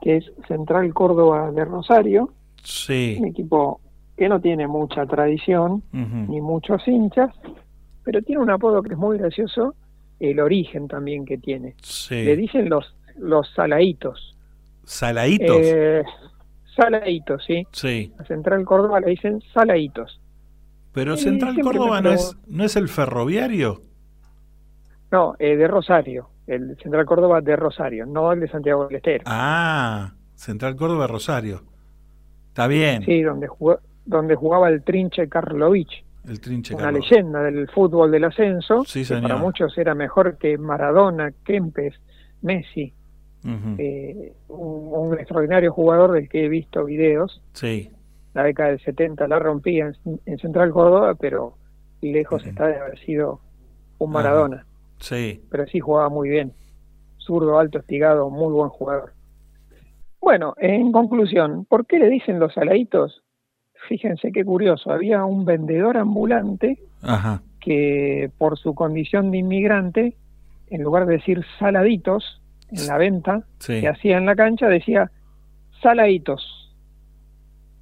que es Central Córdoba de Rosario, Sí. un equipo que no tiene mucha tradición, ni muchos hinchas, pero tiene un apodo que es muy gracioso, el origen también que tiene. Sí. Le dicen los los saladitos. ¿Saladitos? Eh, saladitos, sí. sí. A Central Córdoba le dicen saladitos. Pero Central Córdoba no es, no es el ferroviario. No, eh, de Rosario, el Central Córdoba de Rosario, no el de Santiago del Estero. Ah, Central Córdoba Rosario. Está bien. Sí, donde jugó- donde jugaba el Trinche Karlovich, El trinche una leyenda del fútbol del ascenso, Sí, que señor. para muchos era mejor que Maradona, Kempes, Messi, Eh, un, un extraordinario jugador del que he visto videos. Sí. La década del 70 la rompía en, en Central Córdoba, pero lejos está de haber sido un Maradona. Sí. Pero sí jugaba muy bien. Zurdo, alto, estigado, muy buen jugador. Bueno, en conclusión, ¿por qué le dicen los saladitos? Fíjense qué curioso, había un vendedor ambulante Ajá. que por su condición de inmigrante, en lugar de decir saladitos en la venta Sí. que hacía en la cancha, decía saladitos.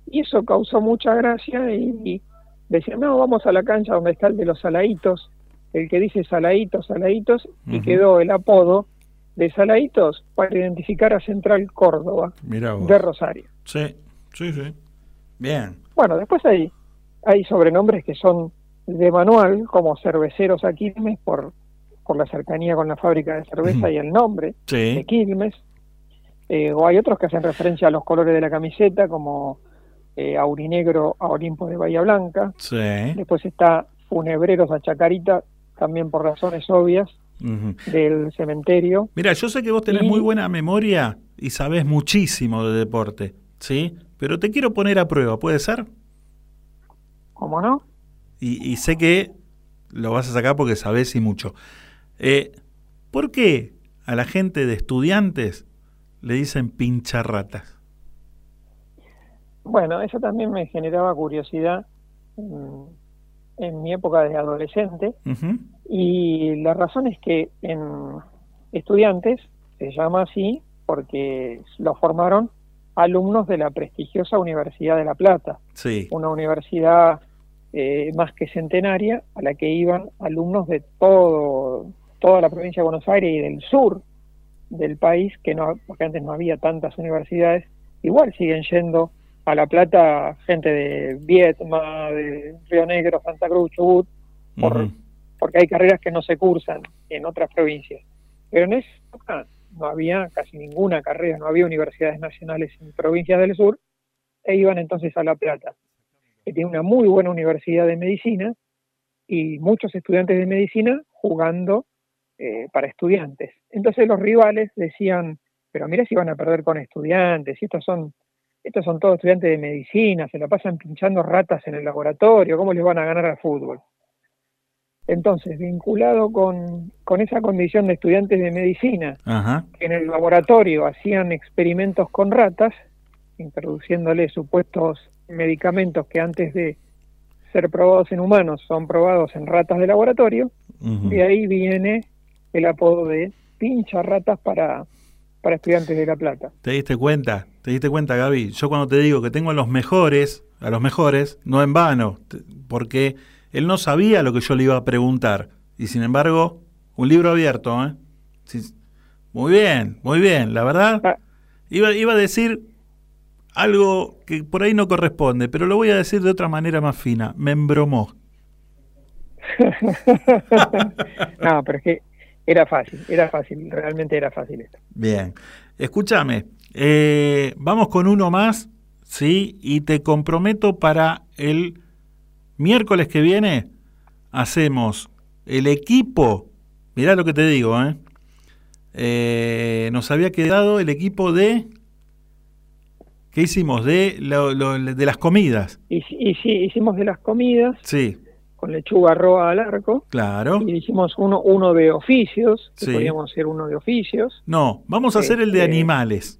Y eso causó mucha gracia y, y decía, no, vamos a la cancha donde está el de los saladitos, el que dice saladitos, saladitos, y quedó el apodo de saladitos para identificar a Central Córdoba de Rosario. Sí, sí, sí. Bien. Bueno, después hay, hay sobrenombres que son de manual, como cerveceros a Quilmes, por, por la cercanía con la fábrica de cerveza y el nombre Sí. de Quilmes. Eh, o hay otros que hacen referencia a los colores de la camiseta, como eh, Aurinegro a Olimpo de Bahía Blanca. Sí. Después está Funebreros a Chacarita, también por razones obvias, del cementerio. Mira, yo sé que vos tenés Y- muy buena memoria y sabés muchísimo de deporte, ¿sí? Pero te quiero poner a prueba, ¿puede ser? ¿Cómo no? Y, y sé que lo vas a sacar porque sabés y mucho. Eh, ¿Por qué a la gente de estudiantes le dicen pincharratas? Bueno, eso también me generaba curiosidad mm, en mi época de adolescente. Y la razón es que en estudiantes se llama así porque lo formaron alumnos de la prestigiosa Universidad de La Plata, Sí. una universidad eh, más que centenaria a la que iban alumnos de todo toda la provincia de Buenos Aires y del sur del país, que no, porque antes no había tantas universidades, igual siguen yendo a La Plata gente de Vietma, de Río Negro, Santa Cruz, Chubut, por, porque hay carreras que no se cursan en otras provincias. Pero en esa época no había casi ninguna carrera, no había universidades nacionales en provincias del sur, e iban entonces a La Plata, que tiene una muy buena universidad de medicina y muchos estudiantes de medicina jugando eh, para estudiantes. Entonces los rivales decían, pero mira si van a perder con estudiantes, y estos son, estos son todos estudiantes de medicina, se la pasan pinchando ratas en el laboratorio, ¿cómo les van a ganar al fútbol? Entonces, vinculado con, con esa condición de estudiantes de medicina, Ajá. que en el laboratorio hacían experimentos con ratas, introduciéndole supuestos medicamentos que antes de ser probados en humanos son probados en ratas de laboratorio, Ujú. de ahí viene el apodo de pincha ratas para, para estudiantes de La Plata. ¿Te diste cuenta? ¿Te diste cuenta, Gaby? Yo cuando te digo que tengo a los mejores, a los mejores, no en vano, porque él no sabía lo que yo le iba a preguntar. Y sin embargo, un libro abierto, ¿eh? Sí, muy bien, muy bien. La verdad, iba, iba a decir algo que por ahí no corresponde, pero lo voy a decir de otra manera más fina. Me embromó. no, pero es que era fácil, era fácil, realmente era fácil esto. Bien. Escúchame, eh, vamos con uno más, ¿sí? Y te comprometo para el miércoles que viene, hacemos el equipo, mirá lo que te digo, ¿eh? Eh, nos había quedado el equipo de... ¿Qué hicimos? De, lo- lo- de las comidas. Y, y sí, hicimos de las comidas Sí, con lechuga roa al arco, claro. y hicimos uno, uno de oficios, que Sí. podíamos hacer uno de oficios, No, vamos a hacer el de Este- animales.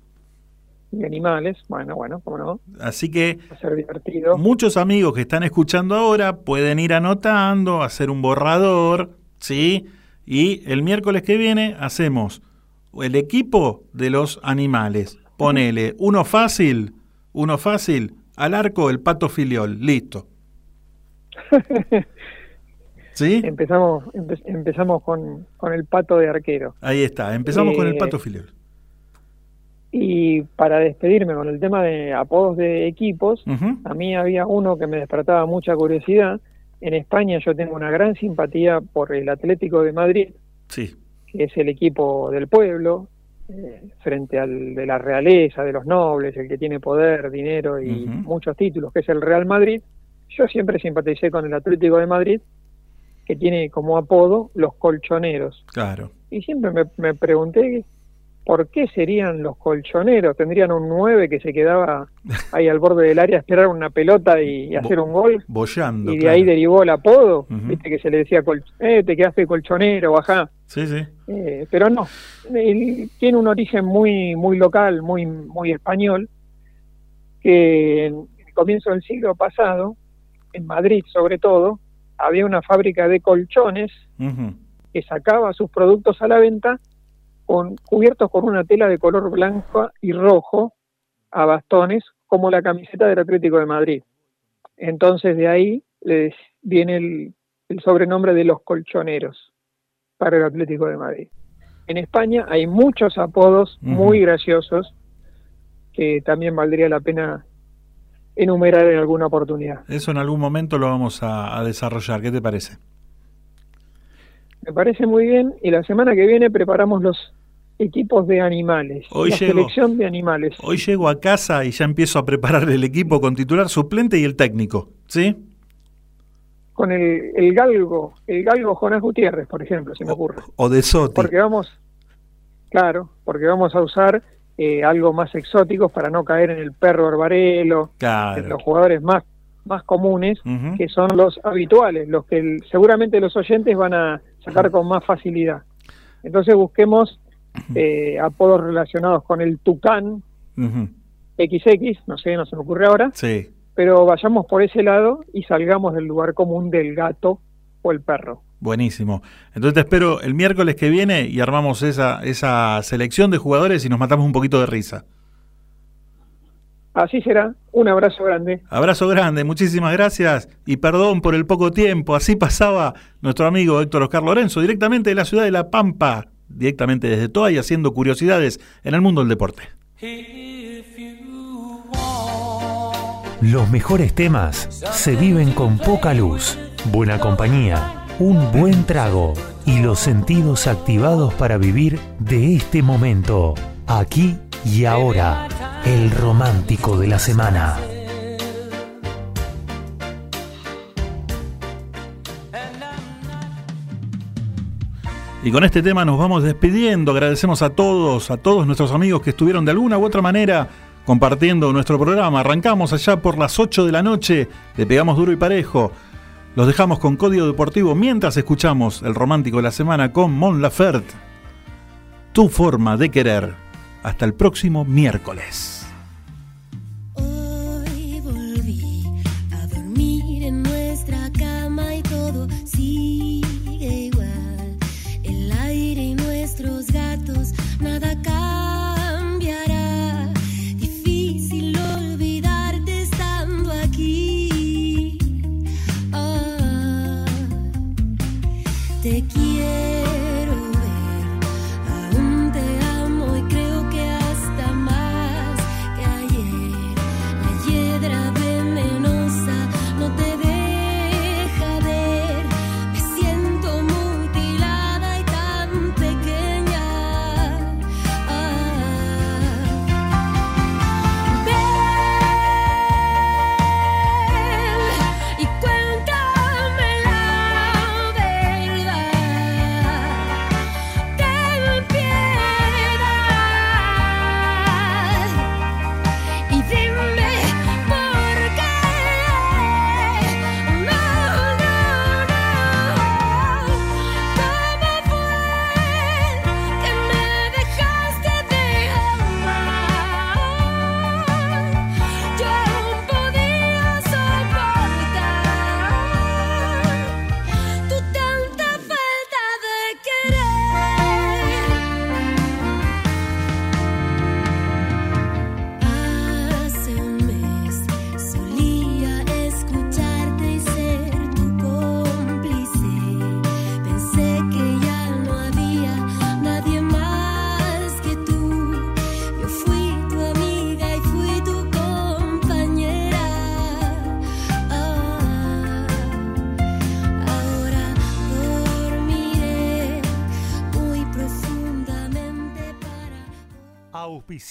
de animales, bueno, bueno, cómo no, Así que va a ser divertido. muchos amigos que están escuchando ahora pueden ir anotando, hacer un borrador, ¿sí? Y el miércoles que viene hacemos el equipo de los animales. Ponele uno fácil, uno fácil, al arco el pato filiol, listo. ¿Sí? Empezamos, empe- empezamos con, con el pato de arquero. Ahí está, empezamos con el Eh, pato filiol. Y para despedirme con el tema de apodos de equipos, a mí había uno que me despertaba mucha curiosidad. En España yo tengo una gran simpatía por el Atlético de Madrid, Sí. que es el equipo del pueblo, eh, frente al de la realeza, de los nobles, el que tiene poder, dinero y muchos títulos, que es el Real Madrid. Yo siempre simpaticé con el Atlético de Madrid, que tiene como apodo los colchoneros. Claro. Y siempre me, me pregunté por qué serían los colchoneros. Tendrían un 9 que se quedaba ahí al borde del área a esperar una pelota y, y hacer un gol. Bollando. Y de claro. ahí derivó el apodo. Viste que se le decía, col- eh, te quedaste colchonero, bajá. Sí, sí. Eh, pero no, él tiene un origen muy muy local, muy muy español, que en el comienzo del siglo pasado, en Madrid sobre todo, había una fábrica de colchones que sacaba sus productos a la venta con cubiertos con una tela de color blanco y rojo a bastones, como la camiseta del Atlético de Madrid. Entonces de ahí les viene el, el sobrenombre de los colchoneros para el Atlético de Madrid. En España hay muchos apodos muy graciosos que también valdría la pena enumerar en alguna oportunidad. Eso en algún momento lo vamos a, a desarrollar. ¿Qué te parece? Me parece muy bien y la semana que viene preparamos los equipos de animales, Hoy la llego. selección de animales. Hoy llego a casa y ya empiezo a preparar el equipo con titular suplente y el técnico. ¿Sí? con el, el galgo, el galgo Jonás Gutiérrez, por ejemplo, se me ocurre. O de Soti. Porque vamos, claro, porque vamos a usar eh, algo más exótico para no caer en el perro barbarelo, en los jugadores más, más comunes, que son los habituales, los que el- seguramente los oyentes van a sacar con más facilidad. Entonces busquemos eh, apodos relacionados con el tucán Ujú. XX, no sé, no se me ocurre ahora, Sí. pero vayamos por ese lado y salgamos del lugar común del gato o el perro. Buenísimo. Entonces te espero el miércoles que viene y armamos esa, esa selección de jugadores y nos matamos un poquito de risa. Así será. Un abrazo grande. Abrazo grande, muchísimas gracias y perdón por el poco tiempo. Así pasaba nuestro amigo Héctor Oscar Lorenzo, directamente de la ciudad de La Pampa, directamente desde Toa y haciendo curiosidades en el mundo del deporte. Los mejores temas se viven con poca luz, buena compañía, un buen trago y los sentidos activados para vivir de este momento, aquí y ahora, el romántico de la semana. Y con este tema nos vamos despidiendo. Agradecemos a todos, a todos nuestros amigos que estuvieron de alguna u otra manera compartiendo nuestro programa. Arrancamos allá por las 8 de la noche, le pegamos duro y parejo. Los dejamos con Código Deportivo mientras escuchamos el romántico de la semana con Mon Laferte. Tu forma de querer. Hasta el próximo miércoles.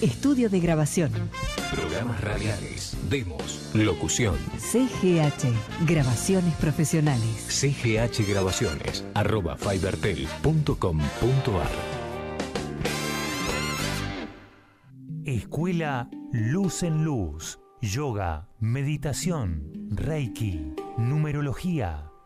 Estudio de grabación. Programas radiales, demos, locución. CGH. Grabaciones profesionales. CGH Grabaciones, arroba fibertel.com.ar. Escuela Luz en Luz. Yoga, meditación, reiki, numerología,